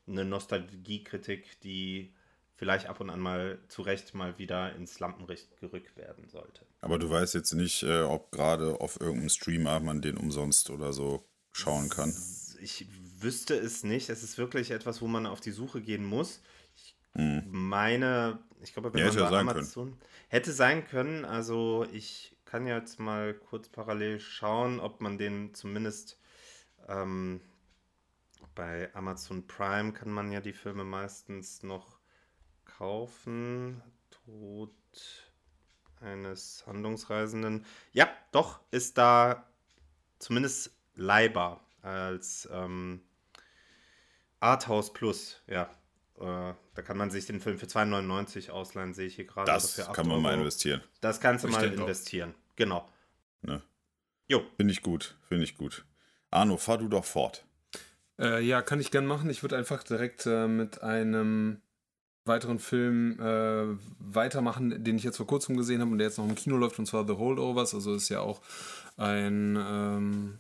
eine Nostalgiekritik, die vielleicht ab und an mal zu Recht mal wieder ins Lampenlicht gerückt werden sollte.
Aber du weißt jetzt nicht, äh, ob gerade auf irgendeinem Streamer man den umsonst oder so schauen kann.
Ich wüsste es nicht. Es ist wirklich etwas, wo man auf die Suche gehen muss. Ich
Mhm.
meine, ich glaube, wenn
Ja,
man
hätte
bei
sein können.
Amazon hätte sein können. Also ich kann jetzt mal kurz parallel schauen, ob man den zumindest ähm, bei Amazon Prime kann man ja die Filme meistens noch kaufen. Tod eines Handlungsreisenden. Ja, doch, ist da zumindest leihbar als ähm, Arthouse Plus, ja. Äh, da kann man sich den Film für 2,99 ausleihen, sehe ich hier gerade.
Das
8
kann man mal
Euro.
investieren.
Das kannst du mal
Bestimmt auch.
Genau.
Ne?
Jo.
Finde ich gut, finde ich gut. Arno, fahr du doch fort.
Äh, ja, kann ich gern machen. Ich würde einfach direkt äh, mit einem weiteren Film äh, weitermachen, den ich jetzt vor kurzem gesehen habe und der jetzt noch im Kino läuft, und zwar The Holdovers. Also ist ja auch ein ähm,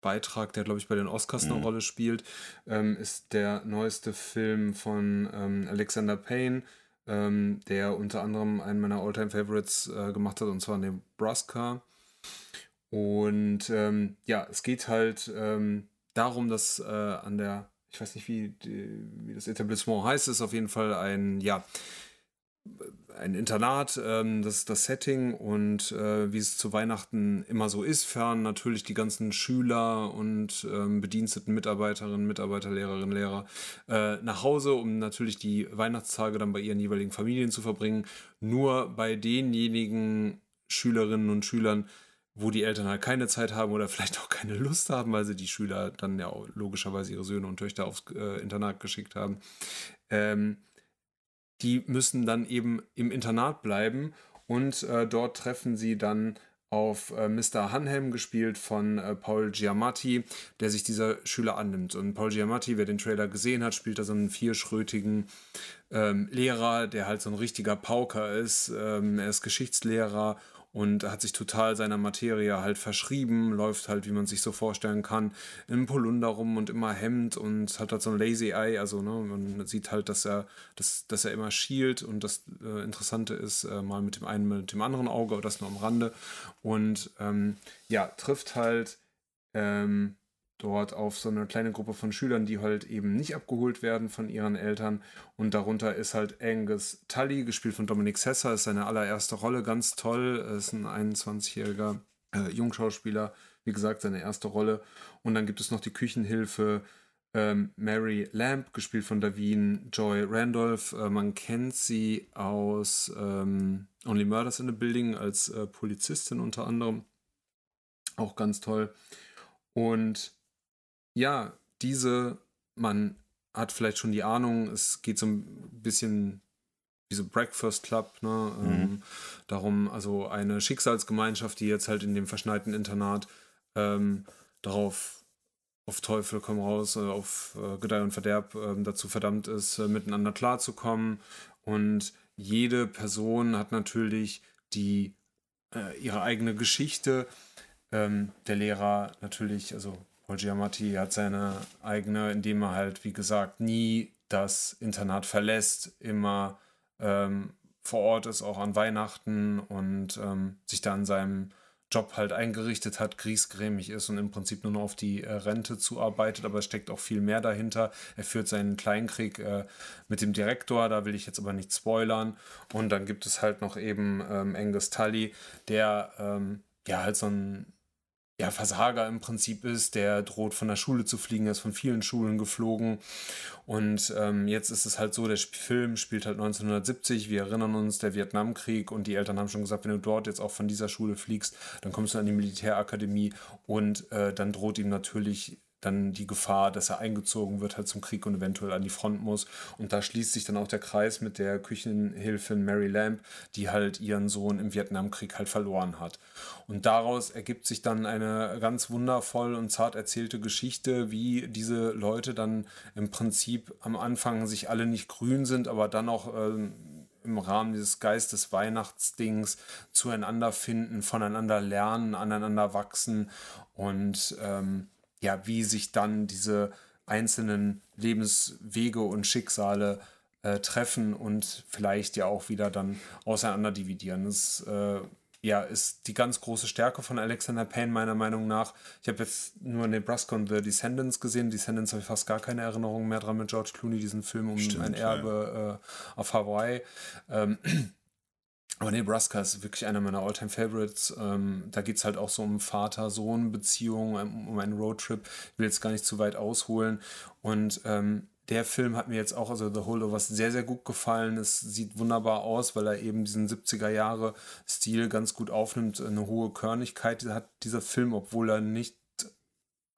Beitrag, der, glaube ich, bei den Oscars eine
Mhm.
Rolle spielt. Ähm, ist der neueste Film von ähm, Alexander Payne, ähm, der unter anderem einen meiner Alltime Favorites äh, gemacht hat, und zwar Nebraska. Und ähm, ja, es geht halt ähm, darum, dass äh, an der, ich weiß nicht, wie, die, wie das Etablissement heißt, ist auf jeden Fall ein, ja, ein Internat, ähm, das ist das Setting und äh, wie es zu Weihnachten immer so ist, fern natürlich die ganzen Schüler und ähm, bediensteten Mitarbeiterinnen, Mitarbeiter, Lehrerinnen, Lehrer äh, nach Hause, um natürlich die Weihnachtstage dann bei ihren jeweiligen Familien zu verbringen. Nur bei denjenigen Schülerinnen und Schülern, wo die Eltern halt keine Zeit haben oder [laughs] vielleicht auch keine Lust haben, weil sie die Schüler dann ja logischerweise ihre Söhne und Töchter aufs äh, Internat geschickt haben. Ähm, die müssen dann eben im Internat bleiben und äh, dort treffen sie dann auf äh, Mr. Hanhelm, gespielt von äh, Paul Giamatti, der sich dieser Schüler annimmt. Und Paul Giamatti, wer den Trailer gesehen hat, spielt da so einen vierschrötigen ähm, Lehrer, der halt so ein richtiger Pauker ist. Ähm, er ist Geschichtslehrer und hat sich total seiner Materie halt verschrieben, läuft halt, wie man sich so vorstellen kann, im Polunder rum und immer Hemd und hat halt so ein Lazy Eye, also ne, man sieht halt, dass er, dass, dass er immer schielt und das äh, Interessante ist, äh, mal mit dem einen, mit dem anderen Auge, aber das nur am Rande und ähm, ja, trifft halt ähm, dort auf so eine kleine Gruppe von Schülern, die halt eben nicht abgeholt werden von ihren Eltern. Und darunter ist halt Angus Tully, gespielt von Dominic Sessa, ist seine allererste Rolle, ganz toll. Ist ein 21-jähriger äh, Jungschauspieler, wie gesagt, seine erste Rolle. Und dann gibt es noch die Küchenhilfe ähm, Mary Lamb, gespielt von Davine Joy Randolph. Äh, man kennt sie aus ähm, Only Murders in the Building als äh, Polizistin unter anderem. Auch ganz toll. Und ja, diese, man hat vielleicht schon die Ahnung, es geht so ein bisschen wie so Breakfast Club, ne? Mhm. Ähm, darum, also eine Schicksalsgemeinschaft, die jetzt halt in dem verschneiten Internat ähm, darauf auf Teufel komm raus, äh, auf äh, Gedeih und Verderb äh, dazu verdammt ist, äh, miteinander klarzukommen. Und jede Person hat natürlich die ihre eigene Geschichte. Ähm, der Lehrer natürlich, also Paul Giamatti hat seine eigene, indem er halt, wie gesagt, nie das Internat verlässt, immer ähm, vor Ort ist, auch an Weihnachten und ähm, sich da an seinem Job halt eingerichtet hat, griesgrämig ist und im Prinzip nur noch auf die äh, Rente zuarbeitet, aber es steckt auch viel mehr dahinter. Er führt seinen Kleinkrieg äh, mit dem Direktor, da will ich jetzt aber nicht spoilern. Und dann gibt es halt noch eben ähm, Angus Tully, der ähm, ja halt so ein ja, Versager im Prinzip ist, der droht von der Schule zu fliegen, er ist von vielen Schulen geflogen. Und ähm, jetzt ist es halt so, der Film spielt halt 1970, wir erinnern uns, der Vietnamkrieg und die Eltern haben schon gesagt, wenn du dort jetzt auch von dieser Schule fliegst, dann kommst du an die Militärakademie und äh, dann droht ihm natürlich dann die Gefahr, dass er eingezogen wird halt zum Krieg und eventuell an die Front muss. Und da schließt sich dann auch der Kreis mit der Küchenhilfin Mary Lamb, die halt ihren Sohn im Vietnamkrieg halt verloren hat. Und daraus ergibt sich dann eine ganz wundervoll und zart erzählte Geschichte, wie diese Leute dann im Prinzip am Anfang sich alle nicht grün sind, aber dann auch äh, im Rahmen dieses Geistes Weihnachtsdings zueinander finden, voneinander lernen, aneinander wachsen und ähm, ja, wie sich dann diese einzelnen Lebenswege und Schicksale äh, treffen und vielleicht ja auch wieder dann auseinander dividieren. Das äh, ja, ist die ganz große Stärke von Alexander Payne, meiner Meinung nach. Ich habe jetzt nur Nebraska und The Descendants gesehen. Descendants habe ich fast gar keine Erinnerung mehr dran mit George Clooney, diesen Film um Stimmt, ein Erbe ja. äh, auf Hawaii. Ähm, aber Nebraska ist wirklich einer meiner Alltime favorites Ähm, da geht es halt auch so um Vater-Sohn-Beziehungen, um, um einen Roadtrip. Ich will jetzt gar nicht zu weit ausholen. Und ähm, der Film hat mir jetzt auch, also The Holdovers, sehr, sehr gut gefallen. Es sieht wunderbar aus, weil er eben diesen 70er-Jahre-Stil ganz gut aufnimmt. Eine hohe Körnigkeit hat dieser Film, obwohl er nicht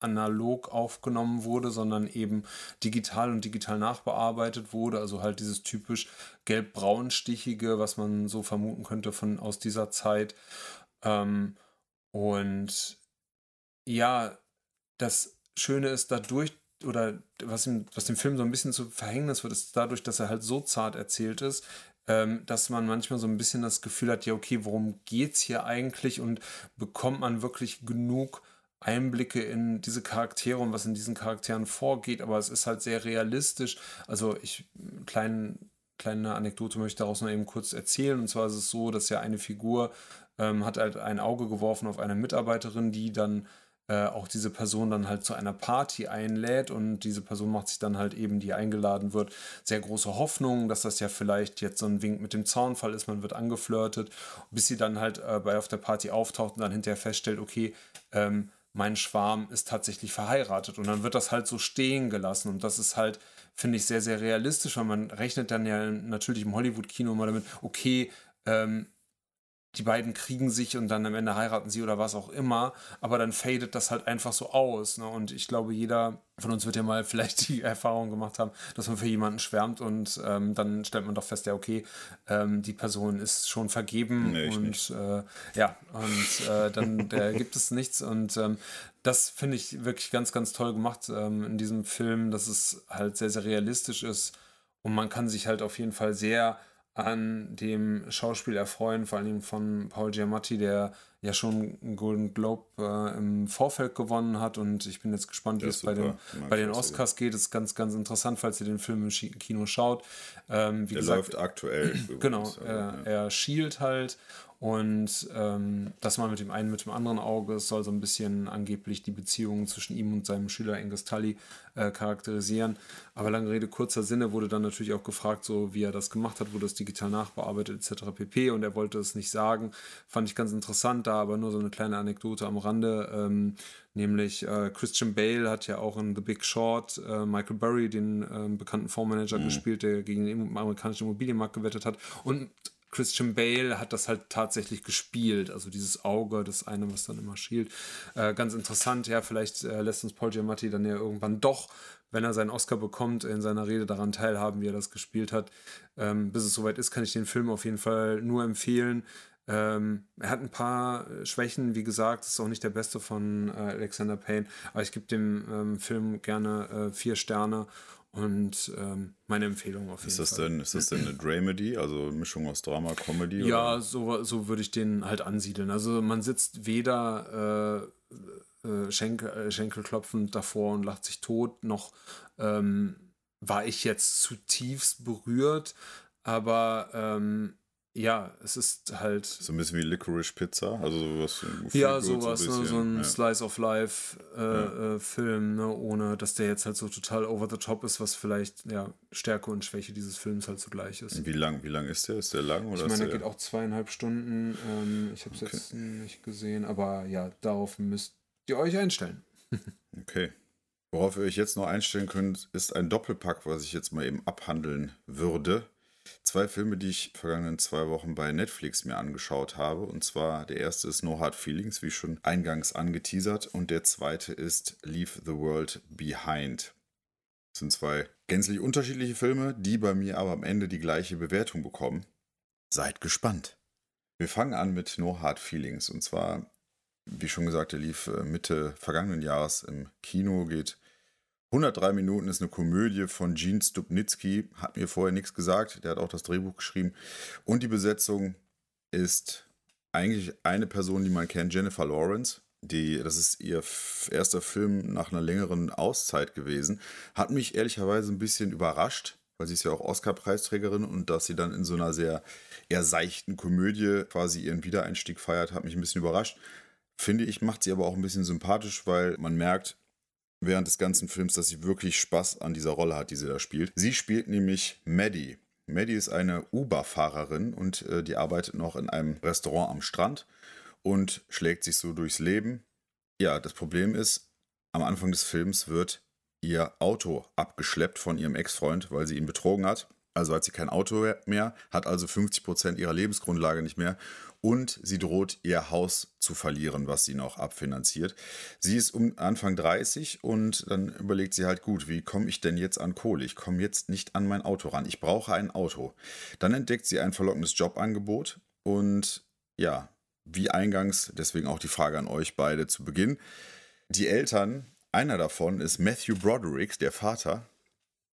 analog aufgenommen wurde, sondern eben digital und digital nachbearbeitet wurde. Also halt dieses typisch gelb-braunstichige, was man so vermuten könnte von aus dieser Zeit. Ähm, und ja, das Schöne ist dadurch, oder was, ihm, was dem Film so ein bisschen zu Verhängnis wird, ist dadurch, dass er halt so zart erzählt ist, ähm, dass man manchmal so ein bisschen das Gefühl hat, ja, okay, worum geht es hier eigentlich und bekommt man wirklich genug Einblicke in diese Charaktere und was in diesen Charakteren vorgeht, aber es ist halt sehr realistisch. Also ich, kleinen, kleine Anekdote möchte ich daraus noch eben kurz erzählen. Und zwar ist es so, dass ja eine Figur ähm, hat halt ein Auge geworfen auf eine Mitarbeiterin, die dann äh, auch diese Person dann halt zu einer Party einlädt und diese Person macht sich dann halt eben, die eingeladen wird, sehr große Hoffnung, dass das ja vielleicht jetzt so ein Wink mit dem Zaunfall ist, man wird angeflirtet, bis sie dann halt äh, bei auf der Party auftaucht und dann hinterher feststellt, okay, ähm, mein Schwarm ist tatsächlich verheiratet. Und dann wird das halt so stehen gelassen. Und das ist halt, finde ich, sehr, sehr realistisch, weil man rechnet dann ja natürlich im Hollywood-Kino mal damit, okay, ähm, die beiden kriegen sich und dann am Ende heiraten sie oder was auch immer, aber dann fadet das halt einfach so aus. Ne? Und ich glaube, jeder von uns wird ja mal [laughs] vielleicht die Erfahrung gemacht haben, dass man für jemanden schwärmt und ähm, dann stellt man doch fest, ja, okay, ähm, die Person ist schon vergeben nee, und äh, ja, und äh, dann [laughs] gibt es nichts. Und ähm, das finde ich wirklich ganz, ganz toll gemacht ähm, in diesem Film, dass es halt sehr, sehr realistisch ist und man kann sich halt auf jeden Fall sehr an dem Schauspiel erfreuen, vor allem von Paul Giamatti, der ja schon einen Golden Globe äh, im Vorfeld gewonnen hat und ich bin jetzt gespannt, wie es bei den, bei den Oscars geht. Das ist ganz, ganz interessant, falls ihr den Film im Kino schaut. Ähm, wie der gesagt, läuft
aktuell. [clears throat]
Genau, er, er schielt halt und ähm, das mal mit dem einen, mit dem anderen Auge. Es soll so ein bisschen angeblich die Beziehungen zwischen ihm und seinem Schüler Angus Tully äh, charakterisieren. Aber lange Rede, kurzer Sinne wurde dann natürlich auch gefragt, so wie er das gemacht hat, wurde das digital nachbearbeitet etc. pp. Und er wollte es nicht sagen. Fand ich ganz interessant, da aber nur so eine kleine Anekdote am Rande. Ähm, nämlich äh, Christian Bale hat ja auch in The Big Short äh, Michael Burry, den ähm, bekannten Fondsmanager, mhm. gespielt, der gegen den amerikanischen Immobilienmarkt gewettet hat. Und Christian Bale hat das halt tatsächlich gespielt, also dieses Auge, das eine, was dann immer schielt. Äh, ganz interessant, ja, vielleicht äh, lässt uns Paul Giamatti dann ja irgendwann doch, wenn er seinen Oscar bekommt, in seiner Rede daran teilhaben, wie er das gespielt hat. Ähm, bis es soweit ist, kann ich den Film auf jeden Fall nur empfehlen. Ähm, er hat ein paar äh, Schwächen, wie gesagt, ist auch nicht der beste von äh, Alexander Payne, aber ich gebe dem ähm, Film gerne äh, vier Sterne und ähm, meine Empfehlung auf jeden
ist das
Fall.
Denn, ist das denn eine Dramedy, also Mischung aus Drama, Comedy?
Ja,
oder?
so, so würde ich den halt ansiedeln. Also man sitzt weder äh, äh, Schenkel, äh, Schenkelklopfend davor und lacht sich tot, noch ähm, war ich jetzt zutiefst berührt, aber ähm, ja, es ist halt.
So ein bisschen wie Licorice Pizza, also sowas.
Ja, sowas, so, ne, so ein ja. Slice of Life äh, ja. äh, Film, ne, ohne dass der jetzt halt so total over the top ist, was vielleicht ja Stärke und Schwäche dieses Films halt zugleich ist.
Wie lang, wie lang ist der? Ist der lang oder?
Ich meine,
der
geht auch zweieinhalb Stunden. Ähm, ich habe es okay. jetzt nicht gesehen, aber ja, darauf müsst ihr euch einstellen. [laughs]
okay. Worauf ihr euch jetzt noch einstellen könnt, ist ein Doppelpack, was ich jetzt mal eben abhandeln würde. Zwei Filme, die ich vergangenen zwei Wochen bei Netflix mir angeschaut habe. Und zwar der erste ist No Hard Feelings, wie schon eingangs angeteasert. Und der zweite ist Leave the World Behind. Das sind zwei gänzlich unterschiedliche Filme, die bei mir aber am Ende die gleiche Bewertung bekommen. Seid gespannt. Wir fangen an mit No Hard Feelings. Und zwar, wie schon gesagt, der lief äh, Mitte vergangenen Jahres im Kino, geht 103 Minuten ist eine Komödie von Gene Stupnitsky, hat mir vorher nichts gesagt, der hat auch das Drehbuch geschrieben. Und die Besetzung ist eigentlich eine Person, die man kennt, Jennifer Lawrence. Die, das ist ihr erster Film nach einer längeren Auszeit gewesen. Hat mich ehrlicherweise ein bisschen überrascht, weil sie ist ja auch Oscar-Preisträgerin und dass sie dann in so einer sehr eher seichten Komödie quasi ihren Wiedereinstieg feiert, hat mich ein bisschen überrascht. Finde ich, macht sie aber auch ein bisschen sympathisch, weil man merkt, während des ganzen Films, dass sie wirklich Spaß an dieser Rolle hat, die sie da spielt. Sie spielt nämlich Maddie. Maddie ist eine Uber-Fahrerin und äh, die arbeitet noch in einem Restaurant am Strand und schlägt sich so durchs Leben. Ja, das Problem ist, am Anfang des Films wird ihr Auto abgeschleppt von ihrem Ex-Freund, weil sie ihn betrogen hat. Also hat sie kein Auto mehr, hat also 50% ihrer Lebensgrundlage nicht mehr und sie droht ihr Haus zu verlieren, was sie noch abfinanziert. Sie ist um Anfang 30 und dann überlegt sie halt gut, wie komme ich denn jetzt an Kohle? Ich komme jetzt nicht an mein Auto ran. Ich brauche ein Auto. Dann entdeckt sie ein verlockendes Jobangebot und ja, wie eingangs, deswegen auch die Frage an euch beide zu Beginn. Die Eltern, einer davon ist Matthew Broderick, der Vater.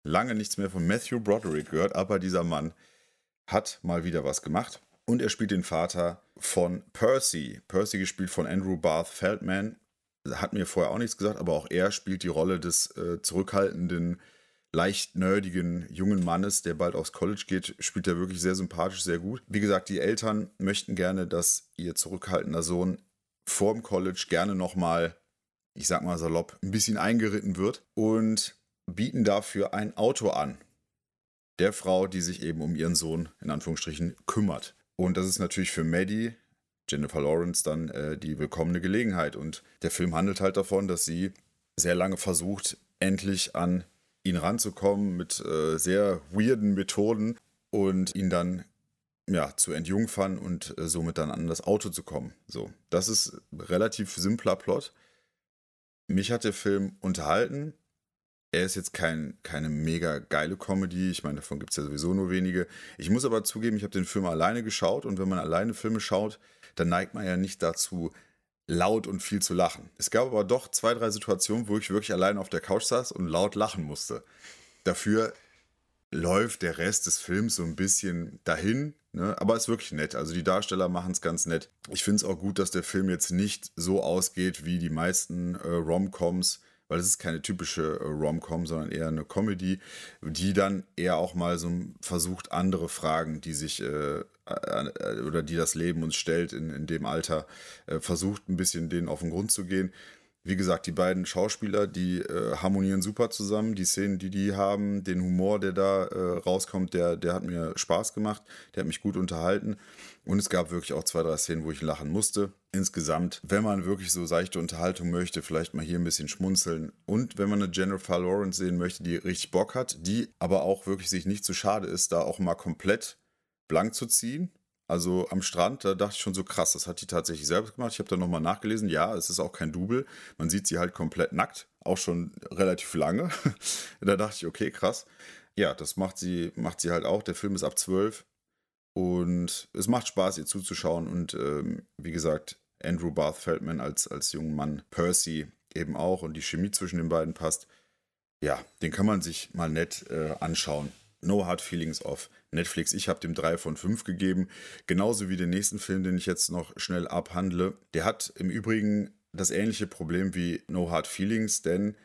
Lange nichts mehr von Matthew Broderick gehört, aber dieser Mann hat mal wieder was gemacht. Und er spielt den Vater von Percy. Percy gespielt von Andrew Barth Feldman. Hat mir vorher auch nichts gesagt, aber auch er spielt die Rolle des äh, zurückhaltenden, leicht nerdigen jungen Mannes, der bald aufs College geht, spielt er wirklich sehr sympathisch, sehr gut. Wie gesagt, die Eltern möchten gerne, dass ihr zurückhaltender Sohn vor dem College gerne nochmal, ich sag mal salopp, ein bisschen eingeritten wird und bieten dafür ein Auto an. Der Frau, die sich eben um ihren Sohn in Anführungsstrichen kümmert. Und das ist natürlich für Maddie, Jennifer Lawrence, dann äh, die willkommene Gelegenheit. Und der Film handelt halt davon, dass sie sehr lange versucht, endlich an ihn ranzukommen mit äh, sehr weirden Methoden und ihn dann ja, zu entjungfern und äh, somit dann an das Auto zu kommen. So, das ist relativ simpler Plot. Mich hat der Film unterhalten er ist jetzt kein, keine mega geile Comedy. Ich meine, davon gibt es ja sowieso nur wenige. Ich muss aber zugeben, ich habe den Film alleine geschaut und wenn man alleine Filme schaut, dann neigt man ja nicht dazu, laut und viel zu lachen. Es gab aber doch zwei, drei Situationen, wo ich wirklich alleine auf der Couch saß und laut lachen musste. Dafür läuft der Rest des Films so ein bisschen dahin, ne? aber ist wirklich nett. Also die Darsteller machen es ganz nett. Ich finde es auch gut, dass der Film jetzt nicht so ausgeht wie die meisten äh, Rom-Coms, weil es ist keine typische äh, Rom-Com, sondern eher eine Comedy, die dann eher auch mal so versucht, andere Fragen, die sich äh, äh, oder die das Leben uns stellt in, in dem Alter, äh, versucht ein bisschen denen auf den Grund zu gehen. Wie gesagt, die beiden Schauspieler, die äh, harmonieren super zusammen. Die Szenen, die die haben, den Humor, der da äh, rauskommt, der, der hat mir Spaß gemacht. Der hat mich gut unterhalten. Und es gab wirklich auch zwei, drei Szenen, wo ich lachen musste. Insgesamt, wenn man wirklich so seichte Unterhaltung möchte, vielleicht mal hier ein bisschen schmunzeln. Und wenn man eine Jennifer Lawrence sehen möchte, die richtig Bock hat, die aber auch wirklich sich nicht zu schade ist, da auch mal komplett blank zu ziehen Also am Strand, da dachte ich schon so krass, das hat die tatsächlich selbst gemacht. Ich habe dann nochmal nachgelesen, ja, es ist auch kein Double. Man sieht sie halt komplett nackt, auch schon relativ lange. [laughs] da dachte ich, okay, krass. Ja, das macht sie, macht sie halt auch. Der Film ist ab 12 und es macht Spaß, ihr zuzuschauen. Und ähm, wie gesagt, Andrew Barth Feldman als, als jungen Mann, Percy eben auch und die Chemie zwischen den beiden passt. Ja, den kann man sich mal nett äh, anschauen. No Hard Feelings auf Netflix. Ich habe dem 3 von 5 gegeben. Genauso wie den nächsten Film, den ich jetzt noch schnell abhandle. Der hat im Übrigen das ähnliche Problem wie No Hard Feelings, denn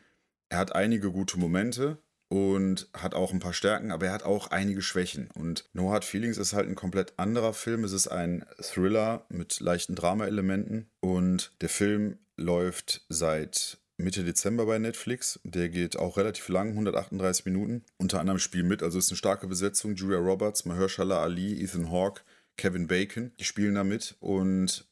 er hat einige gute Momente und hat auch ein paar Stärken, aber er hat auch einige Schwächen. Und No Hard Feelings ist halt ein komplett anderer Film. Es ist ein Thriller mit leichten Drama-Elementen und der Film läuft seit Mitte Dezember bei Netflix. Der geht auch relativ lang, 138 Minuten. Unter anderem spielen mit, also ist eine starke Besetzung. Julia Roberts, Mahershala Ali, Ethan Hawke, Kevin Bacon, die spielen da mit und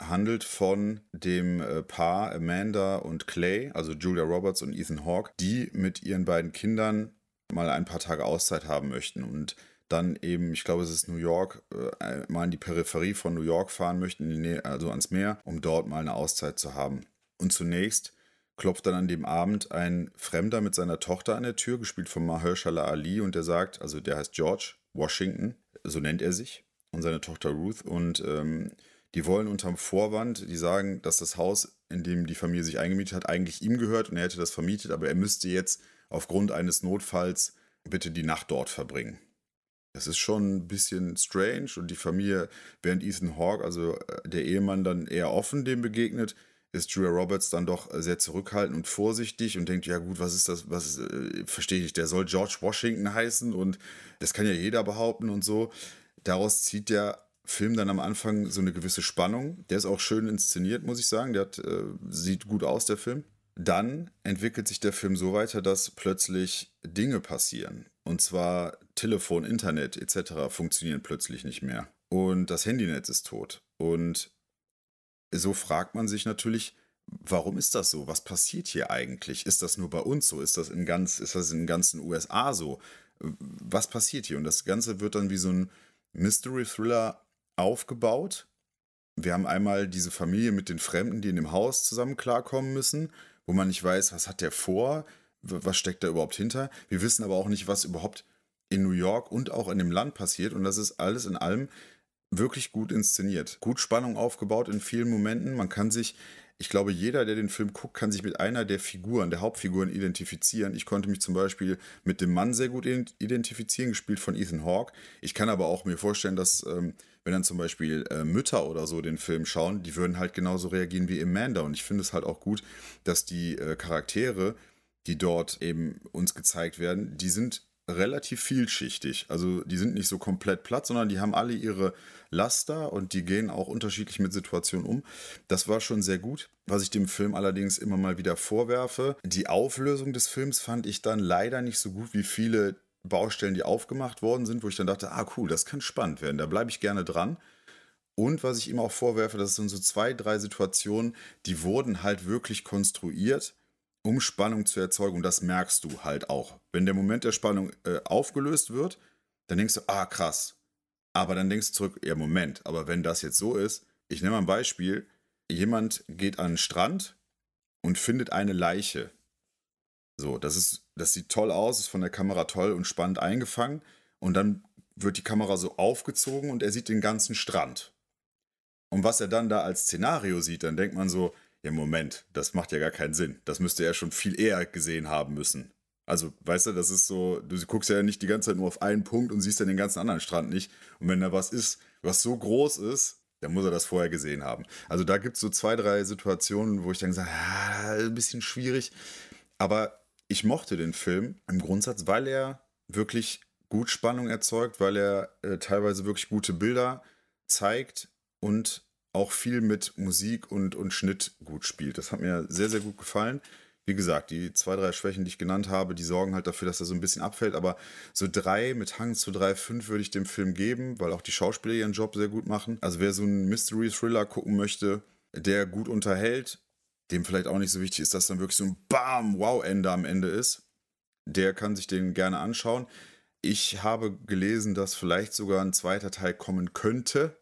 handelt von dem äh, Paar Amanda und Clay, also Julia Roberts und Ethan Hawke, die mit ihren beiden Kindern mal ein paar Tage Auszeit haben möchten und dann eben, ich glaube, es ist New York, äh, mal in die Peripherie von New York fahren möchten, also ans Meer, um dort mal eine Auszeit zu haben. Und zunächst klopft dann an dem Abend ein Fremder mit seiner Tochter an der Tür, gespielt von Mahershala Ali, und der sagt, also der heißt George Washington, so nennt er sich, und seine Tochter Ruth, und ähm, die wollen unterm Vorwand, die sagen, dass das Haus, in dem die Familie sich eingemietet hat, eigentlich ihm gehört und er hätte das vermietet, aber er müsste jetzt aufgrund eines Notfalls bitte die Nacht dort verbringen. Das ist schon ein bisschen strange und die Familie, während Ethan Hawke, also äh, der Ehemann, dann eher offen dem begegnet, ist Julia Roberts dann doch sehr zurückhaltend und vorsichtig und denkt, ja gut, was ist das, was äh, verstehe ich, der soll George Washington heißen und das kann ja jeder behaupten und so. Daraus zieht der Film dann am Anfang so eine gewisse Spannung. Der ist auch schön inszeniert, muss ich sagen. Der hat, äh, sieht gut aus, der Film. Dann entwickelt sich der Film so weiter, dass plötzlich Dinge passieren. Und zwar Telefon, Internet etc. funktionieren plötzlich nicht mehr. Und das Handynetz ist tot. Und so fragt man sich natürlich, warum ist das so? Was passiert hier eigentlich? Ist das nur bei uns so? Ist das in ganz, ist das in den ganzen USA so? Was passiert hier? Und das Ganze wird dann wie so ein Mystery Thriller aufgebaut. Wir haben einmal diese Familie mit den Fremden, die in dem Haus zusammen klarkommen müssen, wo man nicht weiß, was hat der vor, was steckt da überhaupt hinter. Wir wissen aber auch nicht, was überhaupt in New York und auch in dem Land passiert. Und das ist alles in allem wirklich gut inszeniert. Gut Spannung aufgebaut in vielen Momenten. Man kann sich ich glaube, jeder, der den Film guckt, kann sich mit einer der Figuren, der Hauptfiguren identifizieren. Ich konnte mich zum Beispiel mit dem Mann sehr gut identifizieren, gespielt von Ethan Hawke. Ich kann aber auch mir vorstellen, dass, ähm, wenn dann zum Beispiel äh, Mütter oder so den Film schauen, die würden halt genauso reagieren wie Amanda. Und ich finde es halt auch gut, dass die äh, Charaktere, die dort eben uns gezeigt werden, die sind relativ vielschichtig. Also die sind nicht so komplett platt, sondern die haben alle ihre Laster und die gehen auch unterschiedlich mit Situationen um. Das war schon sehr gut. Was ich dem Film allerdings immer mal wieder vorwerfe, die Auflösung des Films fand ich dann leider nicht so gut wie viele Baustellen, die aufgemacht worden sind, wo ich dann dachte, ah cool, das kann spannend werden, da bleibe ich gerne dran. Und was ich ihm auch vorwerfe, das sind so zwei, drei Situationen, die wurden halt wirklich konstruiert um Spannung zu erzeugen. Und das merkst du halt auch. Wenn der Moment der Spannung äh, aufgelöst wird, dann denkst du, ah, krass. Aber dann denkst du zurück, ja, Moment, aber wenn das jetzt so ist, ich nehme mal ein Beispiel, jemand geht an den Strand und findet eine Leiche. So, das ist, das sieht toll aus, ist von der Kamera toll und spannend eingefangen. Und dann wird die Kamera so aufgezogen und er sieht den ganzen Strand. Und was er dann da als Szenario sieht, dann denkt man so, ja, Moment, das macht ja gar keinen Sinn. Das müsste er schon viel eher gesehen haben müssen. Also, weißt du, das ist so, du guckst ja nicht die ganze Zeit nur auf einen Punkt und siehst dann den ganzen anderen Strand nicht. Und wenn da was ist, was so groß ist, dann muss er das vorher gesehen haben. Also da gibt es so zwei, drei Situationen, wo ich dann sage, ah, ein bisschen schwierig. Aber ich mochte den Film im Grundsatz, weil er wirklich gut Spannung erzeugt, weil er äh, teilweise wirklich gute Bilder zeigt und auch viel mit Musik und, und Schnitt gut spielt. Das hat mir sehr, sehr gut gefallen. Wie gesagt, die zwei, drei Schwächen, die ich genannt habe, die sorgen halt dafür, dass er so ein bisschen abfällt. Aber so drei mit Hang zu drei, fünf würde ich dem Film geben, weil auch die Schauspieler ihren Job sehr gut machen. Also wer so einen Mystery-Thriller gucken möchte, der gut unterhält, dem vielleicht auch nicht so wichtig ist, dass dann wirklich so ein Bam, Wow-Ende am Ende ist, der kann sich den gerne anschauen Ich habe gelesen, dass vielleicht sogar ein zweiter Teil kommen könnte.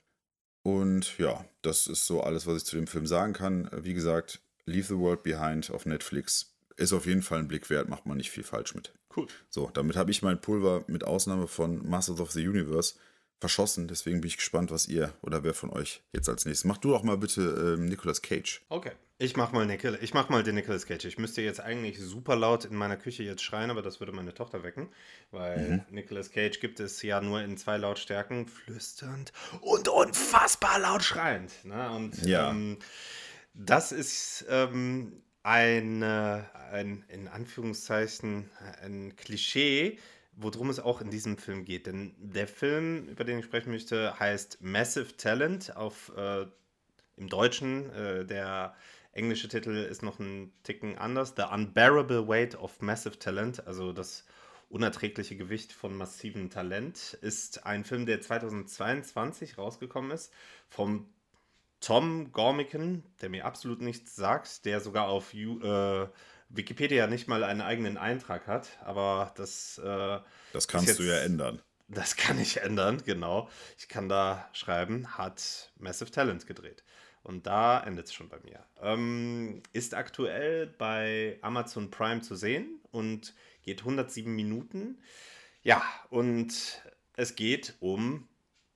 Und ja, das ist so alles, was ich zu dem Film sagen kann. Wie gesagt, Leave the World Behind auf Netflix ist auf jeden Fall ein Blick wert, macht man nicht viel falsch mit.
Cool.
So, damit habe ich mein Pulver mit Ausnahme von Masters of the Universe verschossen. Deswegen bin ich gespannt, was ihr oder wer von euch jetzt als nächstes. Mach du doch mal bitte ähm, Nicolas Cage.
Okay. Ich mach mal Nicol ich mach mal den Nicolas Cage. Ich müsste jetzt eigentlich super laut in meiner Küche jetzt schreien, aber das würde meine Tochter wecken, weil Nicolas Cage gibt es ja nur in zwei Lautstärken, flüsternd und unfassbar laut schreiend. Ne? Und
Ja.
ähm, das ist ähm, ein, äh, ein, in Anführungszeichen, ein Klischee, worum es auch in diesem Film geht. Denn der Film, über den ich sprechen möchte, heißt Massive Talent auf äh, im Deutschen. Äh, der englische Titel ist noch ein Ticken anders. The Unbearable Weight of Massive Talent, also das unerträgliche Gewicht von massivem Talent, ist ein Film, der 2022 rausgekommen ist, vom Tom Gormican, der mir absolut nichts sagt, der sogar auf Ju- äh, Wikipedia nicht mal einen eigenen Eintrag hat, aber das äh,
Das kannst
jetzt-
du ja ändern.
das kann ich ändern, genau. Ich kann da schreiben, hat Massive Talent gedreht. Und da endet es schon bei mir. Ähm, ist aktuell bei Amazon Prime zu sehen und geht 107 Minuten. Ja, und es geht um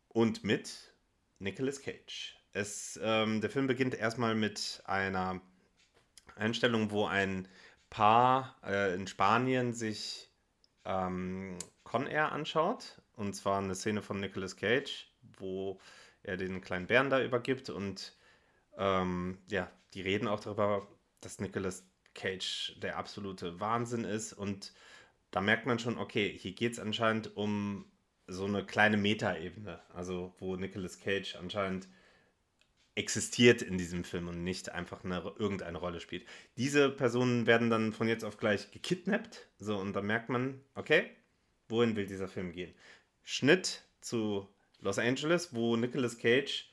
und mit Nicolas Cage. Es, ähm, der Film beginnt erstmal mit einer Einstellung, wo ein Paar äh, in Spanien sich ähm, Con Air anschaut. Und zwar eine Szene von Nicolas Cage, wo er den kleinen Bären da übergibt. Und ähm, ja, die reden auch darüber, dass Nicolas Cage der absolute Wahnsinn ist. Und da merkt man schon, okay, hier geht es anscheinend um so eine kleine Metaebene. Also wo Nicolas Cage anscheinend existiert in diesem Film und nicht einfach eine, irgendeine Rolle spielt. Diese Personen werden dann von jetzt auf gleich gekidnappt. So, und da merkt man, okay, wohin will dieser Film gehen? Schnitt zu Los Angeles, wo Nicolas Cage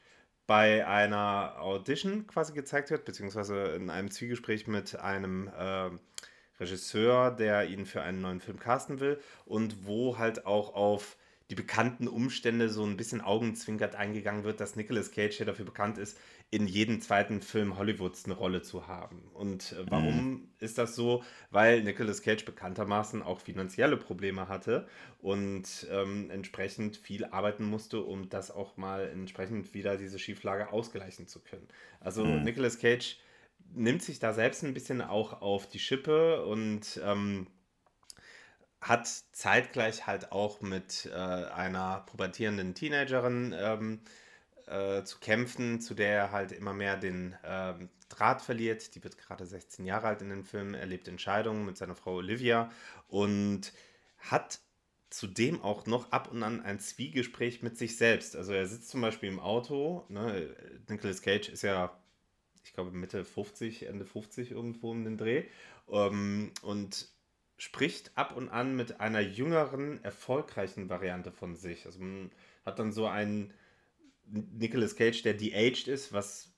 bei einer Audition quasi gezeigt wird, beziehungsweise in einem Zwiegespräch mit einem äh, Regisseur, der ihn für einen neuen Film casten will und wo halt auch auf die bekannten Umstände so ein bisschen augenzwinkert eingegangen wird, dass Nicolas Cage ja dafür bekannt ist, in jedem zweiten Film Hollywoods eine Rolle zu haben. Und äh, warum ist das so? Weil Nicolas Cage bekanntermaßen auch finanzielle Probleme hatte und ähm, entsprechend viel arbeiten musste, um das auch mal entsprechend wieder diese Schieflage ausgleichen zu können. Also Nicolas Cage nimmt sich da selbst ein bisschen auch auf die Schippe und ähm, hat zeitgleich halt auch mit äh, einer pubertierenden Teenagerin ähm, äh, zu kämpfen, zu der er halt immer mehr den ähm, Draht verliert. Die wird gerade 16 Jahre alt in dem Film, erlebt Entscheidungen mit seiner Frau Olivia und hat zudem auch noch ab und an ein Zwiegespräch mit sich selbst. Also er sitzt zum Beispiel im Auto, ne? Nicolas Cage ist ja, ich glaube Mitte 50, Ende 50 irgendwo um den Dreh ähm, und spricht ab und an mit einer jüngeren, erfolgreichen Variante von sich. Also man hat dann so einen Nicolas Cage, der de-aged ist, was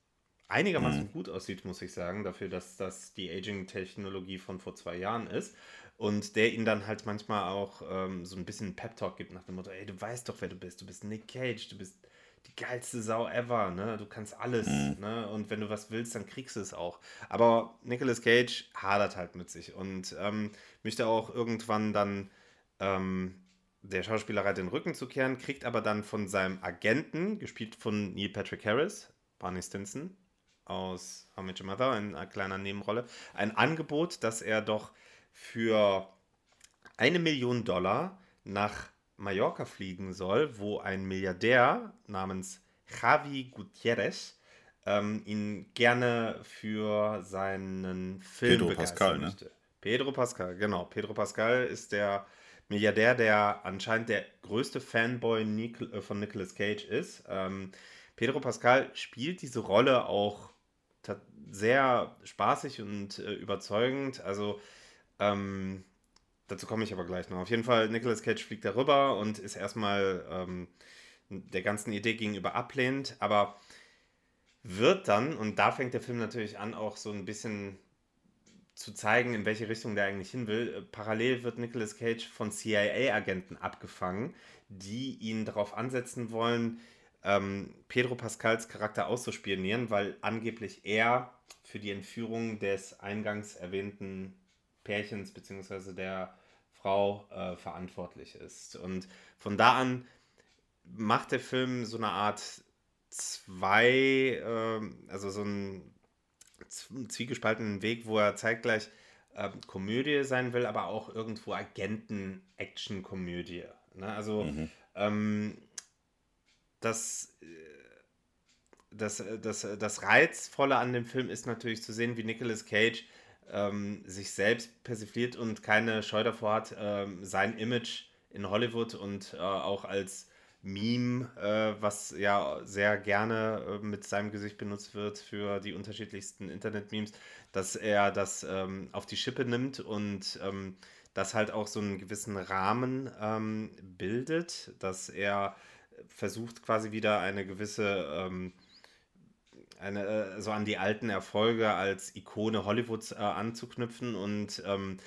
einigermaßen gut aussieht, muss ich sagen, dafür, dass das die Aging-Technologie von vor zwei Jahren ist. Und der ihn dann halt manchmal auch ähm, so ein bisschen Pep-Talk gibt nach dem Motto, ey, du weißt doch, wer du bist. Du bist Nick Cage, du bist die geilste Sau ever, ne? Du kannst alles, ne? Und wenn du was willst, dann kriegst du es auch. Aber Nicolas Cage hadert halt mit sich und ähm, möchte auch irgendwann dann ähm, der Schauspielerei den Rücken zu kehren, kriegt aber dann von seinem Agenten, gespielt von Neil Patrick Harris, Barney Stinson aus How Met Your Mother, in einer kleinen Nebenrolle, ein Angebot, dass er doch für eine Million Dollar nach Mallorca fliegen soll, wo ein Milliardär namens Javi Gutierrez ähm, ihn gerne für seinen Film
Pedro Pascal, ne?
möchte. Pedro Pascal, genau. Pedro Pascal ist der Milliardär, der anscheinend der größte Fanboy äh, von Nicolas Cage ist. Ähm, Pedro Pascal spielt diese Rolle auch sehr spaßig und äh, überzeugend. Also ähm, dazu komme ich aber gleich noch. Auf jeden Fall, Nicolas Cage fliegt darüber und ist erstmal ähm, der ganzen Idee gegenüber ablehnend, aber wird dann, und da fängt der Film natürlich an, auch so ein bisschen zu zeigen, in welche Richtung der eigentlich hin will. Äh, parallel wird Nicolas Cage von CIA-Agenten abgefangen, die ihn darauf ansetzen wollen, ähm, Pedro Pascals Charakter auszuspionieren, weil angeblich er für die Entführung des eingangs erwähnten Pärchens bzw. der Frau äh, verantwortlich ist. Und von da an macht der Film so eine Art zwei, äh, also so einen zwiegespaltenen Weg, wo er zeitgleich äh, Komödie sein will, aber auch irgendwo Agenten-Action-Komödie. Ne? Also mhm. ähm, das, äh, das, äh, das, äh, das Reizvolle an dem Film ist natürlich zu sehen, wie Nicolas Cage ähm, sich selbst persifliert und keine Scheu davor hat, ähm, sein Image in Hollywood und äh, auch als Meme, äh, was ja sehr gerne äh, mit seinem Gesicht benutzt wird für die unterschiedlichsten Internet-Memes, dass er das ähm, auf die Schippe nimmt und ähm, das halt auch so einen gewissen Rahmen ähm, bildet, dass er versucht quasi wieder eine gewisse ähm, eine, äh, so an die alten Erfolge als Ikone Hollywoods äh, anzuknüpfen und ähm,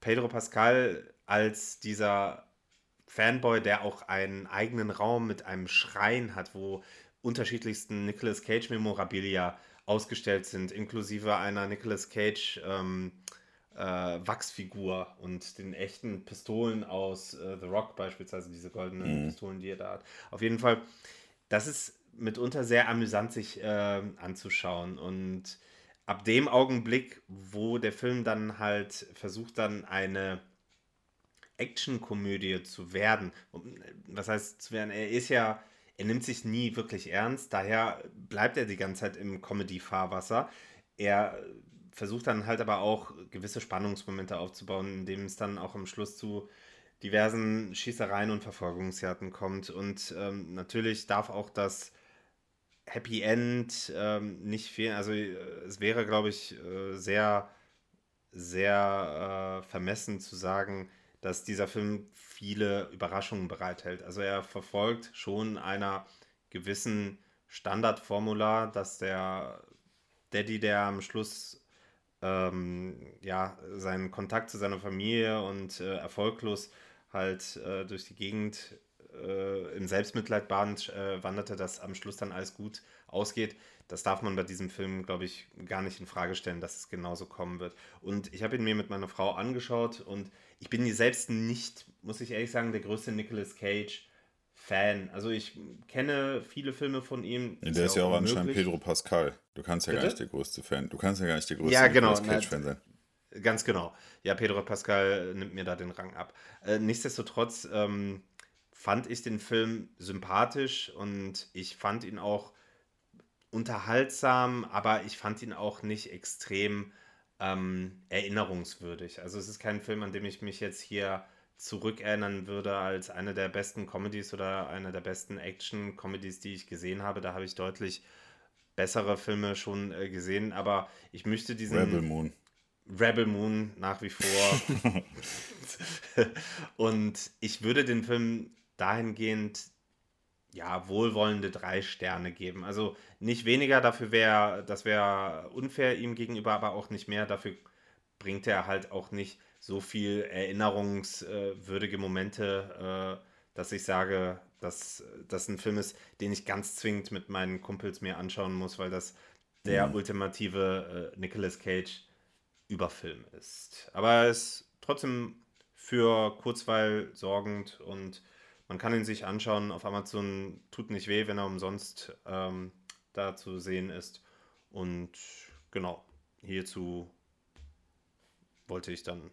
Pedro Pascal als dieser Fanboy, der auch einen eigenen Raum mit einem Schrein hat, wo unterschiedlichsten Nicolas Cage Memorabilia ausgestellt sind, inklusive einer Nicolas Cage ähm, äh, Wachsfigur und den echten Pistolen aus äh, The Rock beispielsweise, diese goldenen mhm. Pistolen, die er da hat. Auf jeden Fall, das ist mitunter sehr amüsant sich äh, anzuschauen und ab dem Augenblick, wo der Film dann halt versucht dann eine Actionkomödie zu werden, was heißt zu werden, er ist ja, er nimmt sich nie wirklich ernst, daher bleibt er die ganze Zeit im Comedy-Fahrwasser. Er versucht dann halt aber auch gewisse Spannungsmomente aufzubauen, indem es dann auch am Schluss zu diversen Schießereien und Verfolgungsjagden kommt. Und ähm, natürlich darf auch das Happy End ähm, nicht fehlen. Also äh, es wäre, glaube ich, äh, sehr, sehr äh, vermessen zu sagen, dass dieser Film viele Überraschungen bereithält. Also er verfolgt schon einer gewissen Standardformula, dass der Daddy, der am Schluss ähm, ja, seinen Kontakt zu seiner Familie und äh, erfolglos halt äh, durch die Gegend äh, im Selbstmitleid bahnt, äh, wanderte, dass am Schluss dann alles gut ausgeht. Das darf man bei diesem Film, glaube ich, gar nicht in Frage stellen, dass es genauso kommen wird. Und ich habe ihn mir mit meiner Frau angeschaut und ich bin selbst nicht, muss ich ehrlich sagen, der größte Nicolas Cage Fan. Also ich kenne viele Filme von ihm.
Ja, der ist ja auch, anscheinend Pedro Pascal. Du kannst ja Bitte? gar nicht der größte Fan. Du kannst ja gar nicht der größte
ja, genau, Cage Fan sein. Ganz genau. Ja, Pedro Pascal nimmt mir da den Rang ab. Äh, nichtsdestotrotz ähm, fand ich den Film sympathisch und ich fand ihn auch unterhaltsam, aber ich fand ihn auch nicht extrem ähm, erinnerungswürdig. Also es ist kein Film, an dem ich mich jetzt hier zurückerinnern würde als eine der besten Comedies oder eine der besten Action-Comedies, die ich gesehen habe. Da habe ich deutlich bessere Filme schon äh, gesehen, aber ich möchte diesen.
Rebel Moon.
Rebel Moon nach wie vor. [laughs] [laughs] und ich würde den Film dahingehend ja wohlwollende drei Sterne geben. Also nicht weniger, dafür wäre, das wäre unfair ihm gegenüber, aber auch nicht mehr. Dafür bringt er halt auch nicht so viel erinnerungswürdige Momente, äh, dass ich sage, dass das ein Film ist, den ich ganz zwingend mit meinen Kumpels mir anschauen muss, weil das der mhm. ultimative äh, Nicolas Cage Überfilm ist. Aber er ist trotzdem für Kurzweil sorgend und man kann ihn sich anschauen auf Amazon. Tut nicht weh, wenn er umsonst ähm, da zu sehen ist. Und genau, hierzu wollte ich dann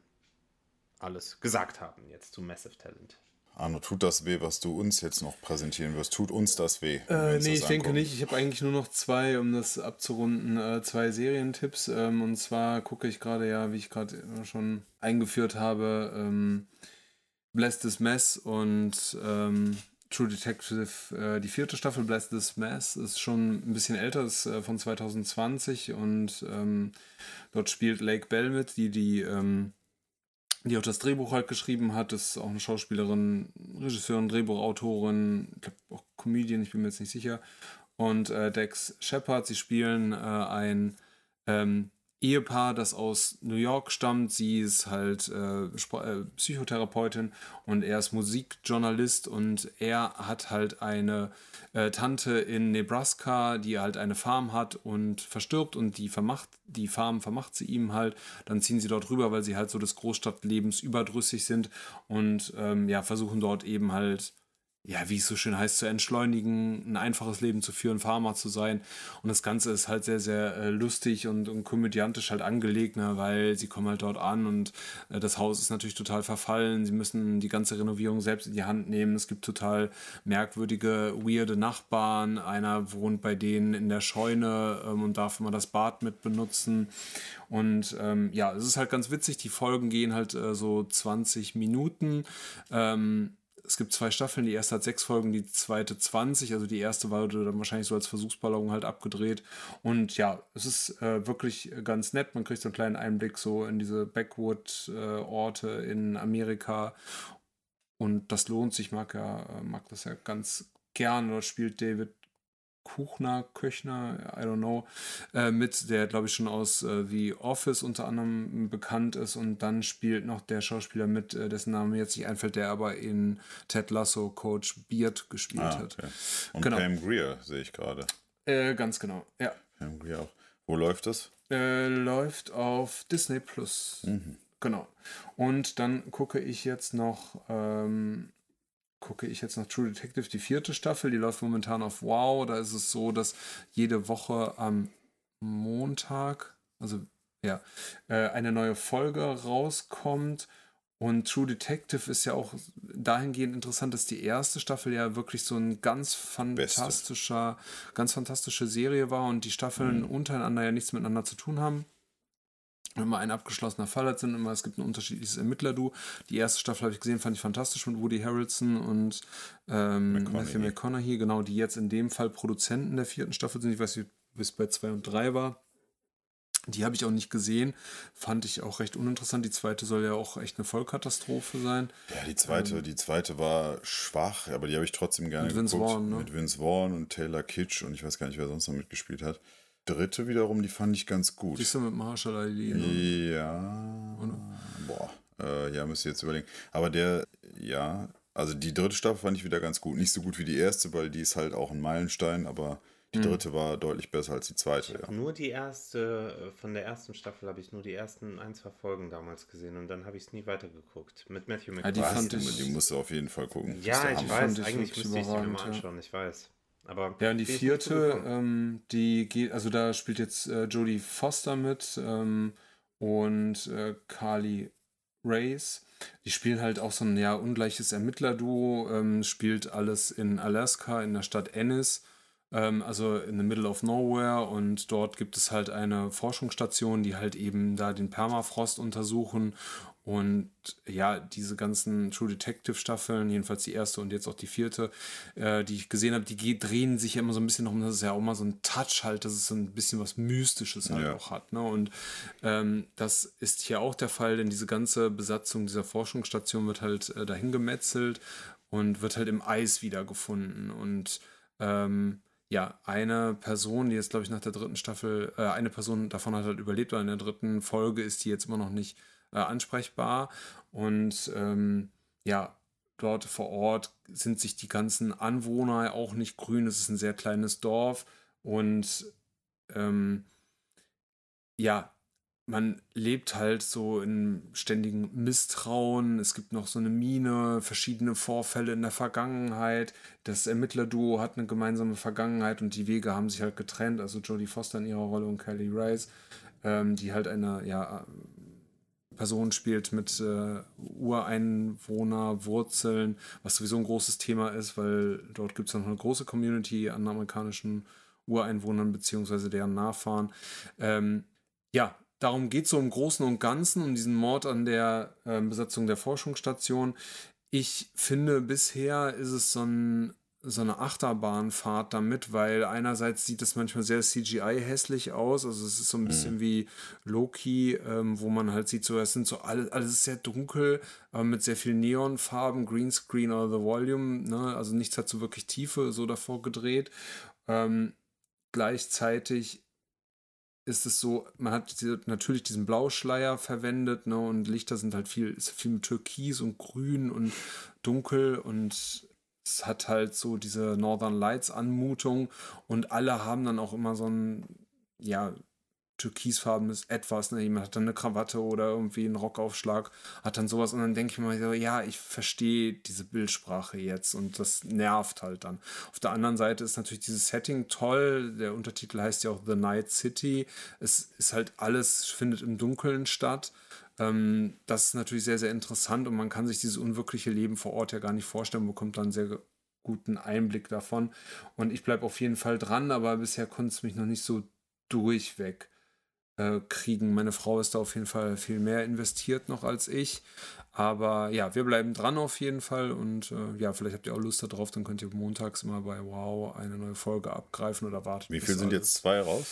alles gesagt haben jetzt zu Massive Talent.
Arno, tut das weh, was du uns jetzt noch präsentieren wirst? Tut uns das weh?
Äh, nee, ich denke nicht. Ich habe eigentlich nur noch zwei, um das abzurunden, äh, zwei Serientipps. Ähm, und zwar gucke ich gerade ja, wie ich gerade schon eingeführt habe, ähm, Bless This Mess und ähm, True Detective, äh, die vierte Staffel Bless This Mess ist schon ein bisschen älter, ist äh, von 2020 und ähm, dort spielt Lake Bell mit, die die ähm, die auch das Drehbuch halt geschrieben hat, ist auch eine Schauspielerin, Regisseurin, Drehbuchautorin, ich glaube auch Comedian, ich bin mir jetzt nicht sicher. Und äh, Dex Shepard, sie spielen äh, ein ähm, Ehepaar, das aus New York stammt. Sie ist halt äh, äh, Psychotherapeutin und er ist Musikjournalist und er hat halt eine äh, Tante in Nebraska, die halt eine Farm hat und verstirbt und die vermacht, die Farm vermacht sie ihm halt. Dann ziehen sie dort rüber, weil sie halt so des Großstadtlebens überdrüssig sind und ähm, ja, versuchen dort eben halt ja, wie es so schön heißt, zu entschleunigen, ein einfaches Leben zu führen, Farmer zu sein. Und das Ganze ist halt sehr, sehr äh, lustig und, und komödiantisch halt angelegt, ne, weil sie kommen halt dort an und äh, das Haus ist natürlich total verfallen. Sie müssen die ganze Renovierung selbst in die Hand nehmen. Es gibt total merkwürdige, weirde Nachbarn. Einer wohnt bei denen in der Scheune ähm, und darf immer das Bad mit benutzen. Und ähm, ja, es ist halt ganz witzig. Die Folgen gehen halt äh, so 20 Minuten. Ähm, es gibt zwei Staffeln, die erste hat sechs Folgen, die zweite 20. Also die erste wurde dann wahrscheinlich so als Versuchsballon halt abgedreht. Und ja, es ist äh, wirklich ganz nett. Man kriegt so einen kleinen Einblick so in diese Backwood-Orte äh, in Amerika. Und das lohnt sich, mag ja, äh, mag das ja ganz gern. Oder spielt David Kuchner, Köchner, I don't know, äh, mit, der glaube ich schon aus äh, The Office unter anderem bekannt ist und dann spielt noch der Schauspieler mit, äh, dessen Name jetzt nicht einfällt, der aber in Ted Lasso Coach Beard gespielt ah, okay. hat.
Und genau. Pam Greer sehe ich gerade.
Äh, ganz genau, ja.
Pam Greer auch. Wo läuft das?
Äh, läuft auf Disney Plus. Mhm. Genau. Und dann gucke ich jetzt noch ähm, gucke ich jetzt noch True Detective, die vierte Staffel, die läuft momentan auf Wow. Da ist es so, dass jede Woche am Montag, also ja, äh, eine neue Folge rauskommt. Und True Detective ist ja auch dahingehend interessant, dass die erste Staffel ja wirklich so ein ganz fantastischer, Beste. ganz fantastische Serie war und die Staffeln mhm. untereinander ja nichts miteinander zu tun haben immer ein abgeschlossener Fall hat, sind immer, es gibt ein unterschiedliches Ermittler-Du. Die erste Staffel habe ich gesehen, fand ich fantastisch mit Woody Harrelson und ähm, McConaughey. Matthew McConaughey, genau, die jetzt in dem Fall Produzenten der vierten Staffel sind. Ich weiß nicht, wie es bei 2 und 3 war. Die habe ich auch nicht gesehen. Fand ich auch recht uninteressant. Die zweite soll ja auch echt eine Vollkatastrophe sein.
Ja, die zweite, ähm, die zweite war schwach, aber die habe ich trotzdem gerne
mit Vince geguckt. Vaughn, ne?
Mit Vince Vaughn und Taylor Kitsch und ich weiß gar nicht, wer sonst noch mitgespielt hat dritte wiederum, die fand ich ganz gut.
Siehst du mit Marshall Ali?
Ne? Ja. Oder? Boah, äh, ja, müsst ihr jetzt überlegen. Aber der, ja, also die dritte Staffel fand ich wieder ganz gut. Nicht so gut wie die erste, weil die ist halt auch ein Meilenstein, aber die hm. dritte war deutlich besser als die zweite.
Ja. Nur die erste, äh, von der ersten Staffel habe ich nur die ersten ein, zwei Folgen damals gesehen und dann habe ich es nie weitergeguckt. Mit Matthew
McConaughey. Ja, die, fand ich, die musst du auf jeden Fall gucken.
Ja, ich weiß, eigentlich müsste ich sie mir mal anschauen, ja. ich weiß. Aber
ja, und die vierte, ähm, die geht, also da spielt jetzt äh, Jodie Foster mit ähm, und äh, Carly Race. Die spielen halt auch so ein ja ungleiches Ermittlerduo, ähm, spielt alles in Alaska, in der Stadt Ennis, ähm, also in the middle of nowhere. Und dort gibt es halt eine Forschungsstation, die halt eben da den Permafrost untersuchen und ja, diese ganzen True Detective Staffeln, jedenfalls die erste und jetzt auch die vierte, äh, die ich gesehen habe, die drehen sich ja immer so ein bisschen um, das ist ja auch mal so ein Touch halt, dass es so ein bisschen was Mystisches halt ja. auch hat. Ne? Und ähm, das ist hier auch der Fall, denn diese ganze Besatzung dieser Forschungsstation wird halt äh, dahin gemetzelt und wird halt im Eis wiedergefunden. Und ähm, ja, eine Person, die jetzt, glaube ich, nach der dritten Staffel, äh, eine Person davon hat halt überlebt, weil in der dritten Folge ist die jetzt immer noch nicht äh, ansprechbar. Und ähm, ja, dort vor Ort sind sich die ganzen Anwohner auch nicht grün. Es ist ein sehr kleines Dorf und ähm, ja, man lebt halt so in ständigem Misstrauen. Es gibt noch so eine Mine, verschiedene Vorfälle in der Vergangenheit. Das Ermittlerduo hat eine gemeinsame Vergangenheit und die Wege haben sich halt getrennt. Also Jodie Foster in ihrer Rolle und Kelly Rice, ähm, die halt eine ja, Person spielt mit äh, Ureinwohnerwurzeln, was sowieso ein großes Thema ist, weil dort gibt es noch eine große Community an amerikanischen Ureinwohnern bzw. deren Nachfahren. Ähm, ja, darum geht es so im Großen und Ganzen, um diesen Mord an der äh, Besatzung der Forschungsstation. Ich finde, bisher ist es so ein so eine Achterbahnfahrt damit, weil einerseits sieht es manchmal sehr CGI hässlich aus, also es ist so ein bisschen mhm. wie Loki, ähm, wo man halt sieht, so es sind so alles, alles ist sehr dunkel, aber mit sehr viel Neonfarben, Greenscreen oder The Volume, ne? also nichts hat so wirklich Tiefe so davor gedreht. Ähm, gleichzeitig ist es so, man hat natürlich diesen Blauschleier verwendet, ne, und Lichter sind halt viel, ist viel mit Türkis und Grün und Dunkel und es hat halt so diese Northern Lights Anmutung und alle haben dann auch immer so ein, ja, türkisfarbenes Etwas. Ne? Jemand hat dann eine Krawatte oder irgendwie einen Rockaufschlag, hat dann sowas und dann denke ich mir so, ja, ich verstehe diese Bildsprache jetzt und das nervt halt dann. Auf der anderen Seite ist natürlich dieses Setting toll. Der Untertitel heißt ja auch The Night City. Es ist halt alles, findet im Dunkeln statt. Ähm, das ist natürlich sehr, sehr interessant und man kann sich dieses unwirkliche Leben vor Ort ja gar nicht vorstellen, bekommt dann einen sehr guten Einblick davon. Und ich bleibe auf jeden Fall dran, aber bisher konnte es mich noch nicht so durchweg äh, kriegen. Meine Frau ist da auf jeden Fall viel mehr investiert noch als ich. Aber ja, wir bleiben dran auf jeden Fall und äh, ja, vielleicht habt ihr auch Lust darauf, dann könnt ihr montags immer bei Wow eine neue Folge abgreifen oder warten.
Wie viel sind jetzt zwei raus?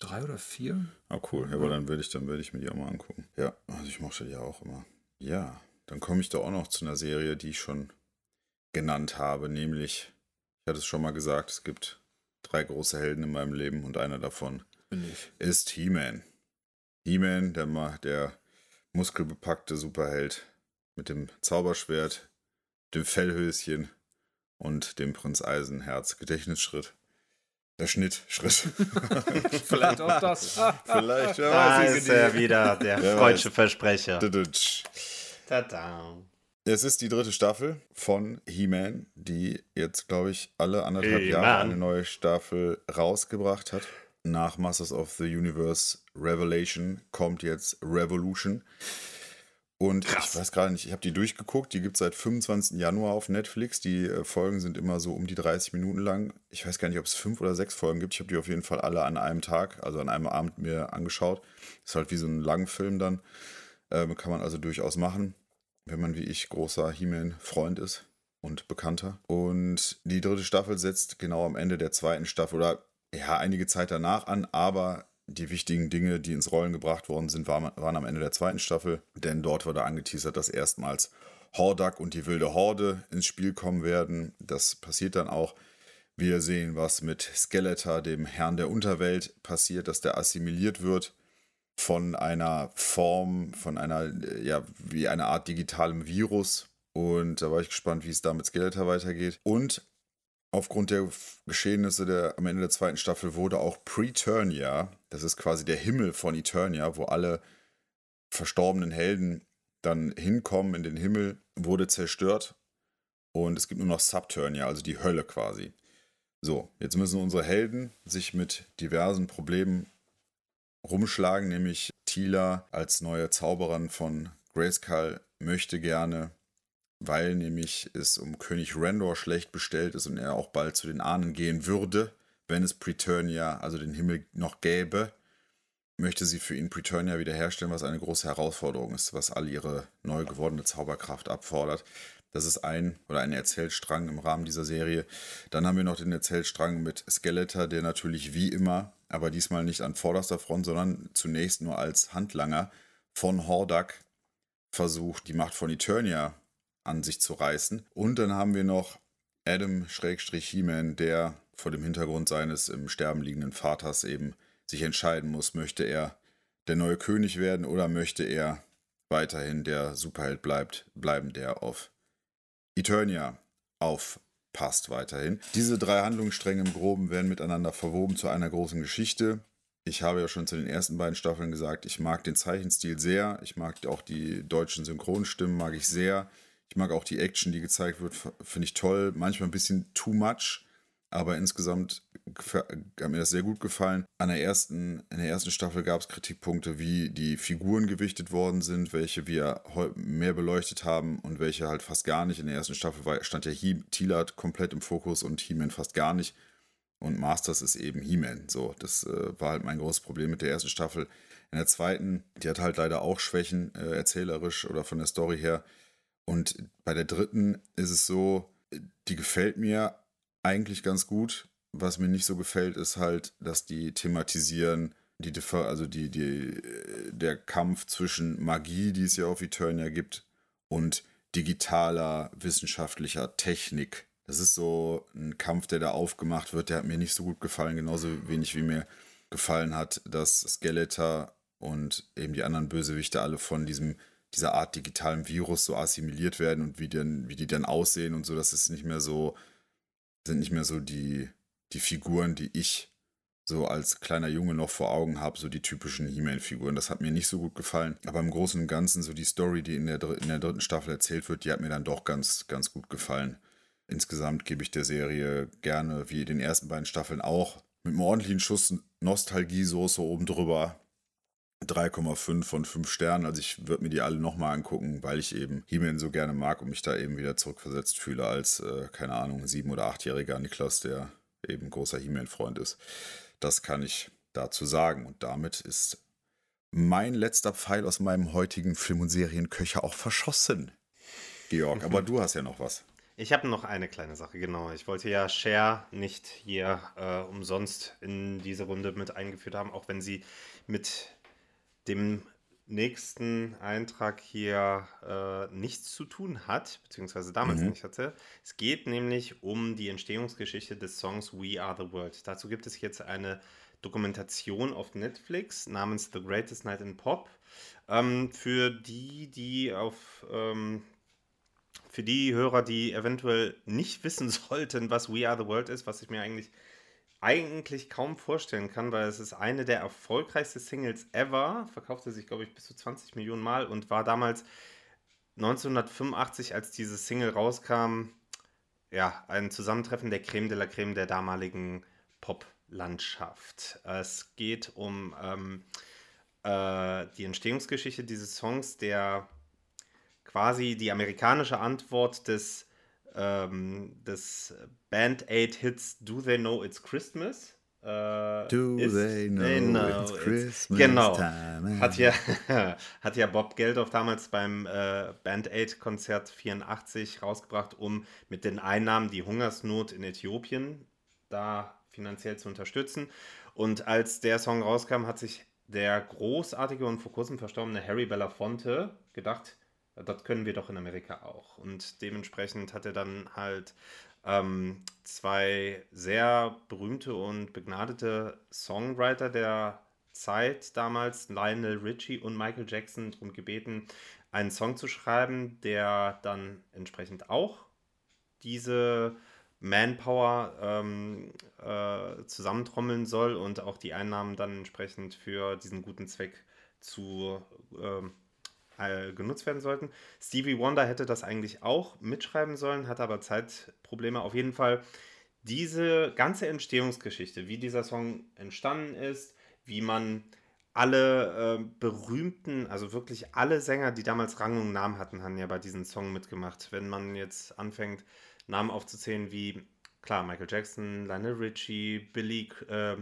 Drei oder vier?
Ah, cool. Ja, aber dann werde ich, dann ich mir die auch mal angucken. Ja, also ich mochte die ja auch immer. Ja, dann komme ich da auch noch zu einer Serie, die ich schon genannt habe, nämlich, ich hatte es schon mal gesagt, es gibt drei große Helden in meinem Leben und einer davon ist He-Man. He-Man, der, der muskelbepackte Superheld mit dem Zauberschwert, dem Fellhöschen und dem Prinz Eisenherz Gedächtnisschritt. Der Schnittschritt. [laughs]
Vielleicht auch das. [laughs]
Vielleicht, ja.
Da ist er wieder, der freudsche Versprecher.
Tada. Es ist die dritte Staffel von He-Man, die jetzt, glaube ich, alle anderthalb Jahre eine neue Staffel rausgebracht hat nach Masters of the Universe Revelation kommt jetzt Revolution. Und Krass. ich weiß gerade nicht, ich habe die durchgeguckt. Die gibt es seit 25. Januar auf Netflix. Die äh, Folgen sind immer so um die 30 Minuten lang. Ich weiß gar nicht, ob es fünf oder sechs Folgen gibt. Ich habe die auf jeden Fall alle an einem Tag, also an einem Abend mir angeschaut. Ist halt wie so ein Langfilm dann. Ähm, kann man also durchaus machen, wenn man wie ich großer He-Man-Freund ist und Bekannter. Und die dritte Staffel setzt genau am Ende der zweiten Staffel oder ja, einige Zeit danach an, aber die wichtigen Dinge, die ins Rollen gebracht worden sind, waren, waren am Ende der zweiten Staffel, denn dort wurde angeteasert, dass erstmals Hordak und die wilde Horde ins Spiel kommen werden. Das passiert dann auch. Wir sehen, was mit Skeletor, dem Herrn der Unterwelt, passiert, dass der assimiliert wird von einer Form, von einer, ja, wie eine Art digitalem Virus. Und da war ich gespannt, wie es da mit Skeletor weitergeht. Und aufgrund der Geschehnisse der, am Ende der zweiten Staffel wurde auch Preturnia, das ist quasi der Himmel von Eternia, wo alle verstorbenen Helden dann hinkommen in den Himmel, wurde zerstört und es gibt nur noch Subturnia, also die Hölle quasi. So, jetzt müssen unsere Helden sich mit diversen Problemen rumschlagen, nämlich Tila als neue Zauberin von Grayskull möchte gerne weil nämlich es um König Randor schlecht bestellt ist und er auch bald zu den Ahnen gehen würde, wenn es Preturnia, also den Himmel, noch gäbe, möchte sie für ihn Preturnia wiederherstellen, was eine große Herausforderung ist, was all ihre neu gewordene Zauberkraft abfordert. Das ist ein oder ein Erzählstrang im Rahmen dieser Serie. Dann haben wir noch den Erzählstrang mit Skeletor, der natürlich wie immer, aber diesmal nicht an vorderster Front, sondern zunächst nur als Handlanger von Hordak versucht, die Macht von Eternia an sich zu reißen. Und dann haben wir noch Adam He-Man, der vor dem Hintergrund seines im Sterben liegenden Vaters eben sich entscheiden muss, möchte er der neue König werden oder möchte er weiterhin der Superheld bleibt, bleiben, der auf Eternia aufpasst weiterhin. Diese drei Handlungsstränge im Groben werden miteinander verwoben zu einer großen Geschichte. Ich habe ja schon zu den ersten beiden Staffeln gesagt, ich mag den Zeichenstil sehr. Ich mag auch die deutschen Synchronstimmen, mag ich sehr. Ich mag auch die Action, die gezeigt wird, finde ich toll. Manchmal ein bisschen too much, aber insgesamt hat mir das sehr gut gefallen. An der ersten, in der ersten Staffel gab es Kritikpunkte, wie die Figuren gewichtet worden sind, welche wir mehr beleuchtet haben und welche halt fast gar nicht. In der ersten Staffel war, stand ja Tilat komplett im Fokus und He-Man fast gar nicht. Und Masters ist eben He-Man. So, das äh, war halt mein großes Problem mit der ersten Staffel. In der zweiten, die hat halt leider auch Schwächen, äh, erzählerisch oder von der Story her. Und bei der dritten ist es so, die gefällt mir eigentlich ganz gut. Was mir nicht so gefällt, ist halt, dass die thematisieren, die also die, die, der Kampf zwischen Magie, die es ja auf Eternia gibt, und digitaler wissenschaftlicher Technik. Das ist so ein Kampf, der da aufgemacht wird, der hat mir nicht so gut gefallen, genauso wenig wie mir gefallen hat, dass Skeletor und eben die anderen Bösewichte alle von diesem dieser Art digitalen Virus so assimiliert werden und wie, denn, wie die dann aussehen und so, das ist nicht mehr so, sind nicht mehr so die, die Figuren, die ich so als kleiner Junge noch vor Augen habe, so die typischen He-Man-Figuren. Das hat mir nicht so gut gefallen. Aber im Großen und Ganzen, so die Story, die in der, in der dritten Staffel erzählt wird, die hat mir dann doch ganz, ganz gut gefallen. Insgesamt gebe ich der Serie gerne, wie den ersten beiden Staffeln auch, mit einem ordentlichen Schuss Nostalgiesoße oben drüber 3,5 von 5 Sternen. Also ich würde mir die alle nochmal angucken, weil ich eben He-Man so gerne mag und mich da eben wieder zurückversetzt fühle als, äh, keine Ahnung, sieben- oder achtjähriger Niklas, der eben großer He-Man-Freund ist. Das kann ich dazu sagen. Und damit ist mein letzter Pfeil aus meinem heutigen Film- und Serienköcher auch verschossen. Georg, aber [laughs] du hast ja noch was.
Ich habe noch eine kleine Sache, genau. Ich wollte ja Cher nicht hier äh, umsonst in diese Runde mit eingeführt haben, auch wenn sie mit dem nächsten Eintrag hier äh, nichts zu tun hat, beziehungsweise damals
Mhm.
nicht hatte. Es geht nämlich um die Entstehungsgeschichte des Songs We Are the World. Dazu gibt es jetzt eine Dokumentation auf Netflix namens The Greatest Night in Pop. Ähm, für die, die auf ähm, für die Hörer, die eventuell nicht [laughs] wissen sollten, was We Are the World ist, was ich mir eigentlich eigentlich kaum vorstellen kann, weil es ist eine der erfolgreichsten Singles ever, verkaufte sich, glaube ich, bis zu 20 Millionen Mal und war damals 1985, als diese Single rauskam, ja, ein Zusammentreffen der Creme de la Creme der damaligen Pop-Landschaft. Es geht um ähm, äh, die Entstehungsgeschichte dieses Songs, der quasi die amerikanische Antwort des, ähm, des Band-Aid-Hits Do They Know It's Christmas? Äh,
Do
ist-
they know, it's Christmas
Genau.
time?
Hat ja, [laughs] hat ja Bob Geldof damals beim äh, Band-Aid-Konzert 84 rausgebracht, um mit den Einnahmen die Hungersnot in Äthiopien da finanziell zu unterstützen. Und als der Song rauskam, hat sich der großartige und vor kurzem verstorbene Harry Belafonte gedacht, das können wir doch in Amerika auch. Und dementsprechend hat er dann halt ähm, zwei sehr berühmte und begnadete Songwriter der Zeit damals, Lionel Richie und Michael Jackson, darum gebeten, einen Song zu schreiben, der dann entsprechend auch diese Manpower ähm, äh, zusammentrommeln soll und auch die Einnahmen dann entsprechend für diesen guten Zweck zu ähm, äh, genutzt werden sollten. Stevie Wonder hätte das eigentlich auch mitschreiben sollen, hatte aber Zeitprobleme. Auf jeden Fall diese ganze Entstehungsgeschichte, wie dieser Song entstanden ist, wie man alle äh, berühmten, also wirklich alle Sänger, die damals Rang und Namen hatten, haben ja bei diesem Song mitgemacht. Wenn man jetzt anfängt, Namen aufzuzählen wie, klar, Michael Jackson, Lionel Richie, Billy, äh,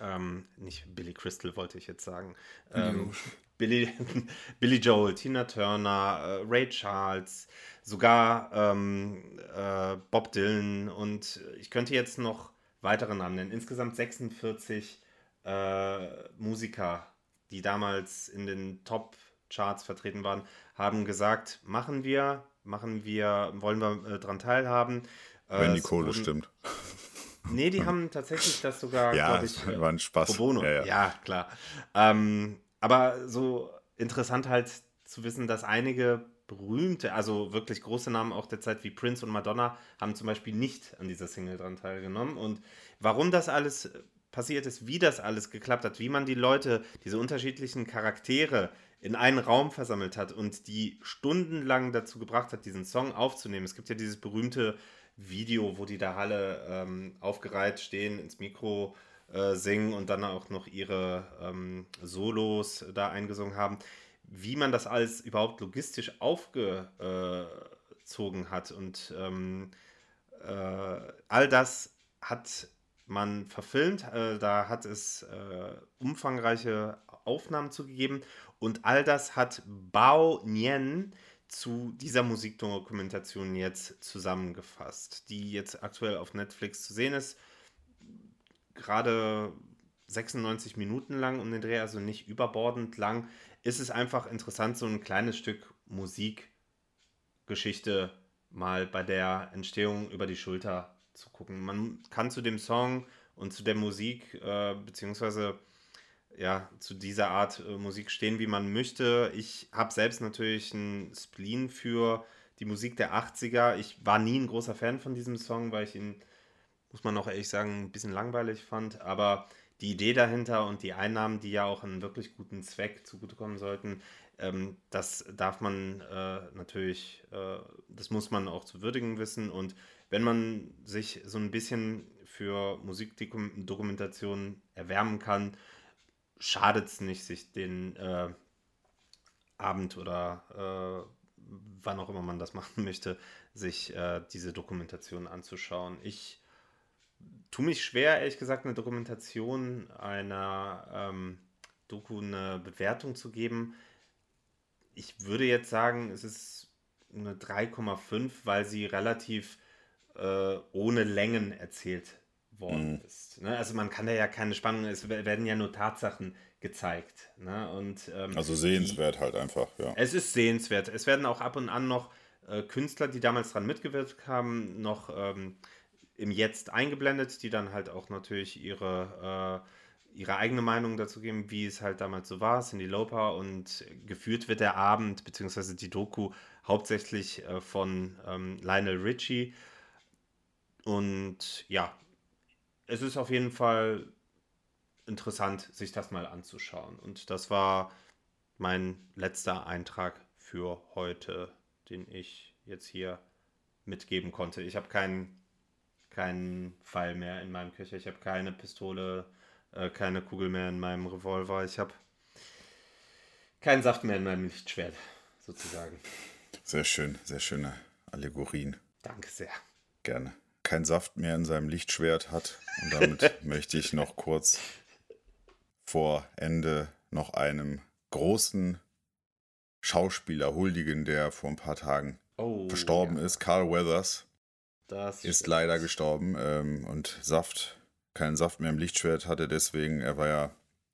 ähm, nicht Billy Crystal wollte ich jetzt sagen, ähm, Billy, [laughs] Billy Joel, Tina Turner, äh, Ray Charles, sogar ähm, äh, Bob Dylan und ich könnte jetzt noch weitere Namen nennen. Insgesamt 46 äh, Musiker, die damals in den Top-Charts vertreten waren, haben gesagt, machen wir, machen wir, wollen wir äh, dran teilhaben. Äh,
Wenn die Kohle
wurden-
stimmt. [laughs]
Nee, die haben tatsächlich das sogar, [laughs]
Ja,
glaube ich,
war ein Spaß. Ja,
Ja,
ja.
klar. Ähm, aber so interessant halt zu wissen, dass einige berühmte, also wirklich große Namen auch der Zeit wie Prince und Madonna haben zum Beispiel nicht an dieser Single dran teilgenommen. Und warum das alles passiert ist, wie das alles geklappt hat, wie man die Leute, diese unterschiedlichen Charaktere in einen Raum versammelt hat und die stundenlang dazu gebracht hat, diesen Song aufzunehmen. Es gibt ja dieses berühmte Video, wo die da alle ähm, aufgereiht stehen, ins Mikro äh, singen und dann auch noch ihre ähm, Solos da eingesungen haben. Wie man das alles überhaupt logistisch aufgezogen hat und ähm, äh, all das hat man verfilmt, äh, da hat es äh, umfangreiche Aufnahmen zugegeben und all das hat Bao Nien zu dieser Musikdokumentation jetzt zusammengefasst, die jetzt aktuell auf Netflix zu sehen ist. Gerade 96 Minuten lang um den Dreh, also nicht überbordend lang, ist es einfach interessant, so ein kleines Stück Musikgeschichte mal bei der Entstehung über die Schulter zu gucken. Man kann zu dem Song und zu der Musik, äh, beziehungsweise ja, zu dieser Art äh, Musik stehen, wie man möchte. Ich habe selbst natürlich einen Spleen für die Musik der 80er. Ich war nie ein großer Fan von diesem Song, weil ich ihn, muss man auch ehrlich sagen, ein bisschen langweilig fand. Aber die Idee dahinter und die Einnahmen, die ja auch einen wirklich guten Zweck zugutekommen sollten, ähm, das darf man äh, natürlich, äh, das muss man auch zu würdigen wissen. Und wenn man sich so ein bisschen für Musikdokumentation erwärmen kann, schadet es nicht, sich den äh, Abend oder äh, wann auch immer man das [laughs] machen möchte, sich äh, diese Dokumentation anzuschauen. Ich tue mich schwer, ehrlich gesagt, eine Dokumentation einer ähm, Doku eine Bewertung zu geben. Ich würde jetzt sagen, es ist eine 3,5, weil sie relativ äh, ohne Längen erzählt worden mhm. ist. Ne? Also man kann da ja keine Spannung, es werden ja nur Tatsachen gezeigt. Ne? Und,
ähm, also sehenswert die, halt einfach, ja.
Es ist sehenswert. Es werden auch ab und an noch äh, Künstler, die damals dran mitgewirkt haben, noch ähm, im Jetzt eingeblendet, die dann halt auch natürlich ihre, äh, ihre eigene Meinung dazu geben, wie es halt damals so war, Cindy Lauper und geführt wird der Abend, beziehungsweise die Doku hauptsächlich äh, von ähm, Lionel Richie. Und ja, es ist auf jeden Fall interessant, sich das mal anzuschauen. Und das war mein letzter Eintrag für heute, den ich jetzt hier mitgeben konnte. Ich habe keinen keinen Pfeil mehr in meinem Köcher. Ich habe keine Pistole, äh, keine Kugel mehr in meinem Revolver. Ich habe keinen Saft mehr in meinem Lichtschwert, sozusagen.
Sehr schön, sehr schöne Allegorien.
Danke sehr.
Gerne keinen Saft mehr in seinem Lichtschwert hat. Und damit [laughs] möchte ich noch kurz vor Ende noch einem großen Schauspieler huldigen, der vor ein paar Tagen oh, verstorben ja. ist. Carl Weathers das ist leider gestorben ähm, und Saft, keinen Saft mehr im Lichtschwert hatte deswegen. Er war ja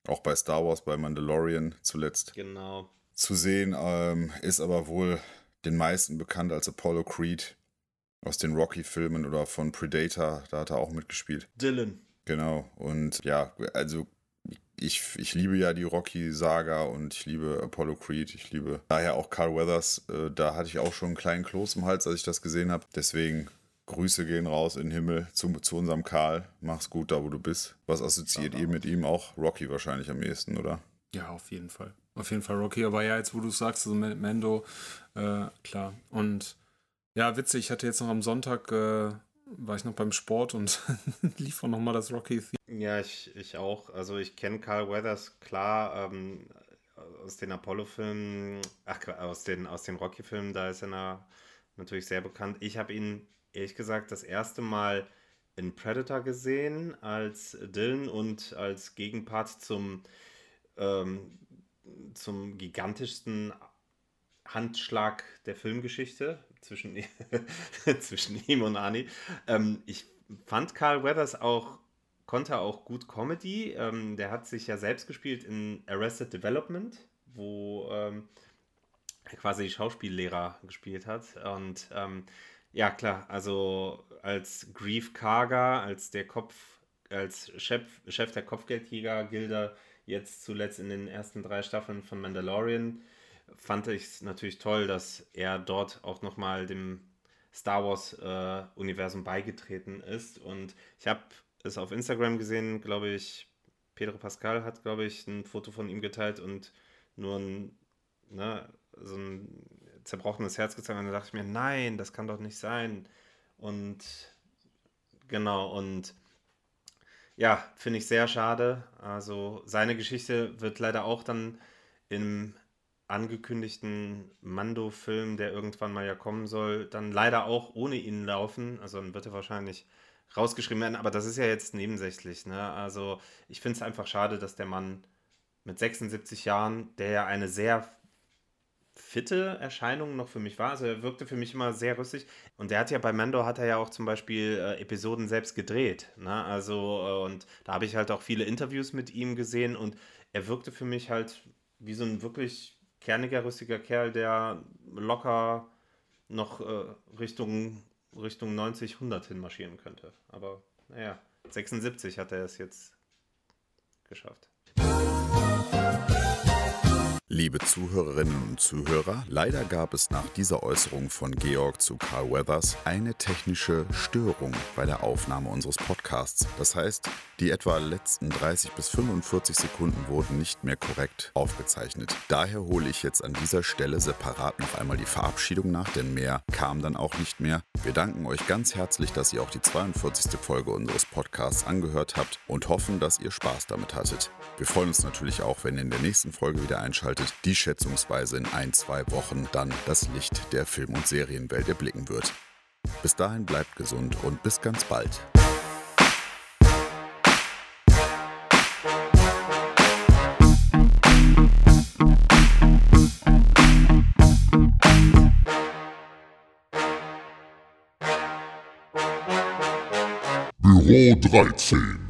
auch bei Star Wars, bei Mandalorian zuletzt
genau.
zu sehen, ähm, ist aber wohl den meisten bekannt als Apollo Creed aus den Rocky-Filmen oder von Predator, da hat er auch mitgespielt.
Dylan.
Genau, und ja, also ich, ich liebe ja die Rocky-Saga und ich liebe Apollo Creed, ich liebe daher auch Carl Weathers. Äh, da hatte ich auch schon einen kleinen Kloß im Hals, als ich das gesehen habe. Deswegen Grüße gehen raus in den Himmel zu, zu unserem Karl. Mach's gut da, wo du bist. Was assoziiert ihr mit ihm? Auch Rocky wahrscheinlich am ehesten, oder?
Ja, auf jeden Fall. Auf jeden Fall Rocky. Aber ja, jetzt wo du sagst, also Mando, äh, klar. Und ja, witzig, ich hatte jetzt noch am Sonntag, äh, war ich noch beim Sport und [laughs] lief auch nochmal das Rocky-Theme.
Ja, ich, ich auch. Also ich kenne Carl Weathers klar ähm, aus den Apollo-Filmen, ach, aus den, aus den Rocky-Filmen, da ist er na, natürlich sehr bekannt. Ich habe ihn ehrlich gesagt das erste Mal in Predator gesehen als Dylan und als Gegenpart zum, ähm, zum gigantischsten Handschlag der Filmgeschichte zwischen, [laughs] zwischen ihm und Ani. Ähm, ich fand Carl Weathers auch, konnte auch gut Comedy. Ähm, der hat sich ja selbst gespielt in Arrested Development, wo ähm, er quasi Schauspiellehrer gespielt hat. Und ähm, ja, klar, also als Grief Karga, als der Kopf, als Chef, Chef der Kopfgeldjäger-Gilde, jetzt zuletzt in den ersten drei Staffeln von Mandalorian, fand ich es natürlich toll, dass er dort auch nochmal dem Star Wars-Universum äh, beigetreten ist. Und ich habe es auf Instagram gesehen, glaube ich, Pedro Pascal hat, glaube ich, ein Foto von ihm geteilt und nur ein, ne, so ein zerbrochenes Herz gezeigt. Und da dachte ich mir, nein, das kann doch nicht sein. Und genau, und ja, finde ich sehr schade. Also seine Geschichte wird leider auch dann im angekündigten Mando-Film, der irgendwann mal ja kommen soll, dann leider auch ohne ihn laufen. Also dann wird er wahrscheinlich rausgeschrieben werden, aber das ist ja jetzt nebensächlich. Ne? Also ich finde es einfach schade, dass der Mann mit 76 Jahren, der ja eine sehr fitte Erscheinung noch für mich war. Also er wirkte für mich immer sehr rüstig. Und der hat ja bei Mando hat er ja auch zum Beispiel äh, Episoden selbst gedreht. Ne? Also, äh, und da habe ich halt auch viele Interviews mit ihm gesehen und er wirkte für mich halt wie so ein wirklich kerniger, rüstiger Kerl, der locker noch äh, Richtung Richtung 90, 100 hinmarschieren könnte. Aber naja, 76 hat er es jetzt geschafft.
Liebe Zuhörerinnen und Zuhörer, leider gab es nach dieser Äußerung von Georg zu Carl Weathers eine technische Störung bei der Aufnahme unseres Podcasts. Das heißt, die etwa letzten 30 bis 45 Sekunden wurden nicht mehr korrekt aufgezeichnet. Daher hole ich jetzt an dieser Stelle separat noch einmal die Verabschiedung nach, denn mehr kam dann auch nicht mehr. Wir danken euch ganz herzlich, dass ihr auch die 42. Folge unseres Podcasts angehört habt und hoffen, dass ihr Spaß damit hattet. Wir freuen uns natürlich auch, wenn ihr in der nächsten Folge wieder einschaltet, die schätzungsweise in ein, zwei Wochen dann das Licht der Film- und Serienwelt erblicken wird. Bis dahin bleibt gesund und bis ganz bald.
Büro 13.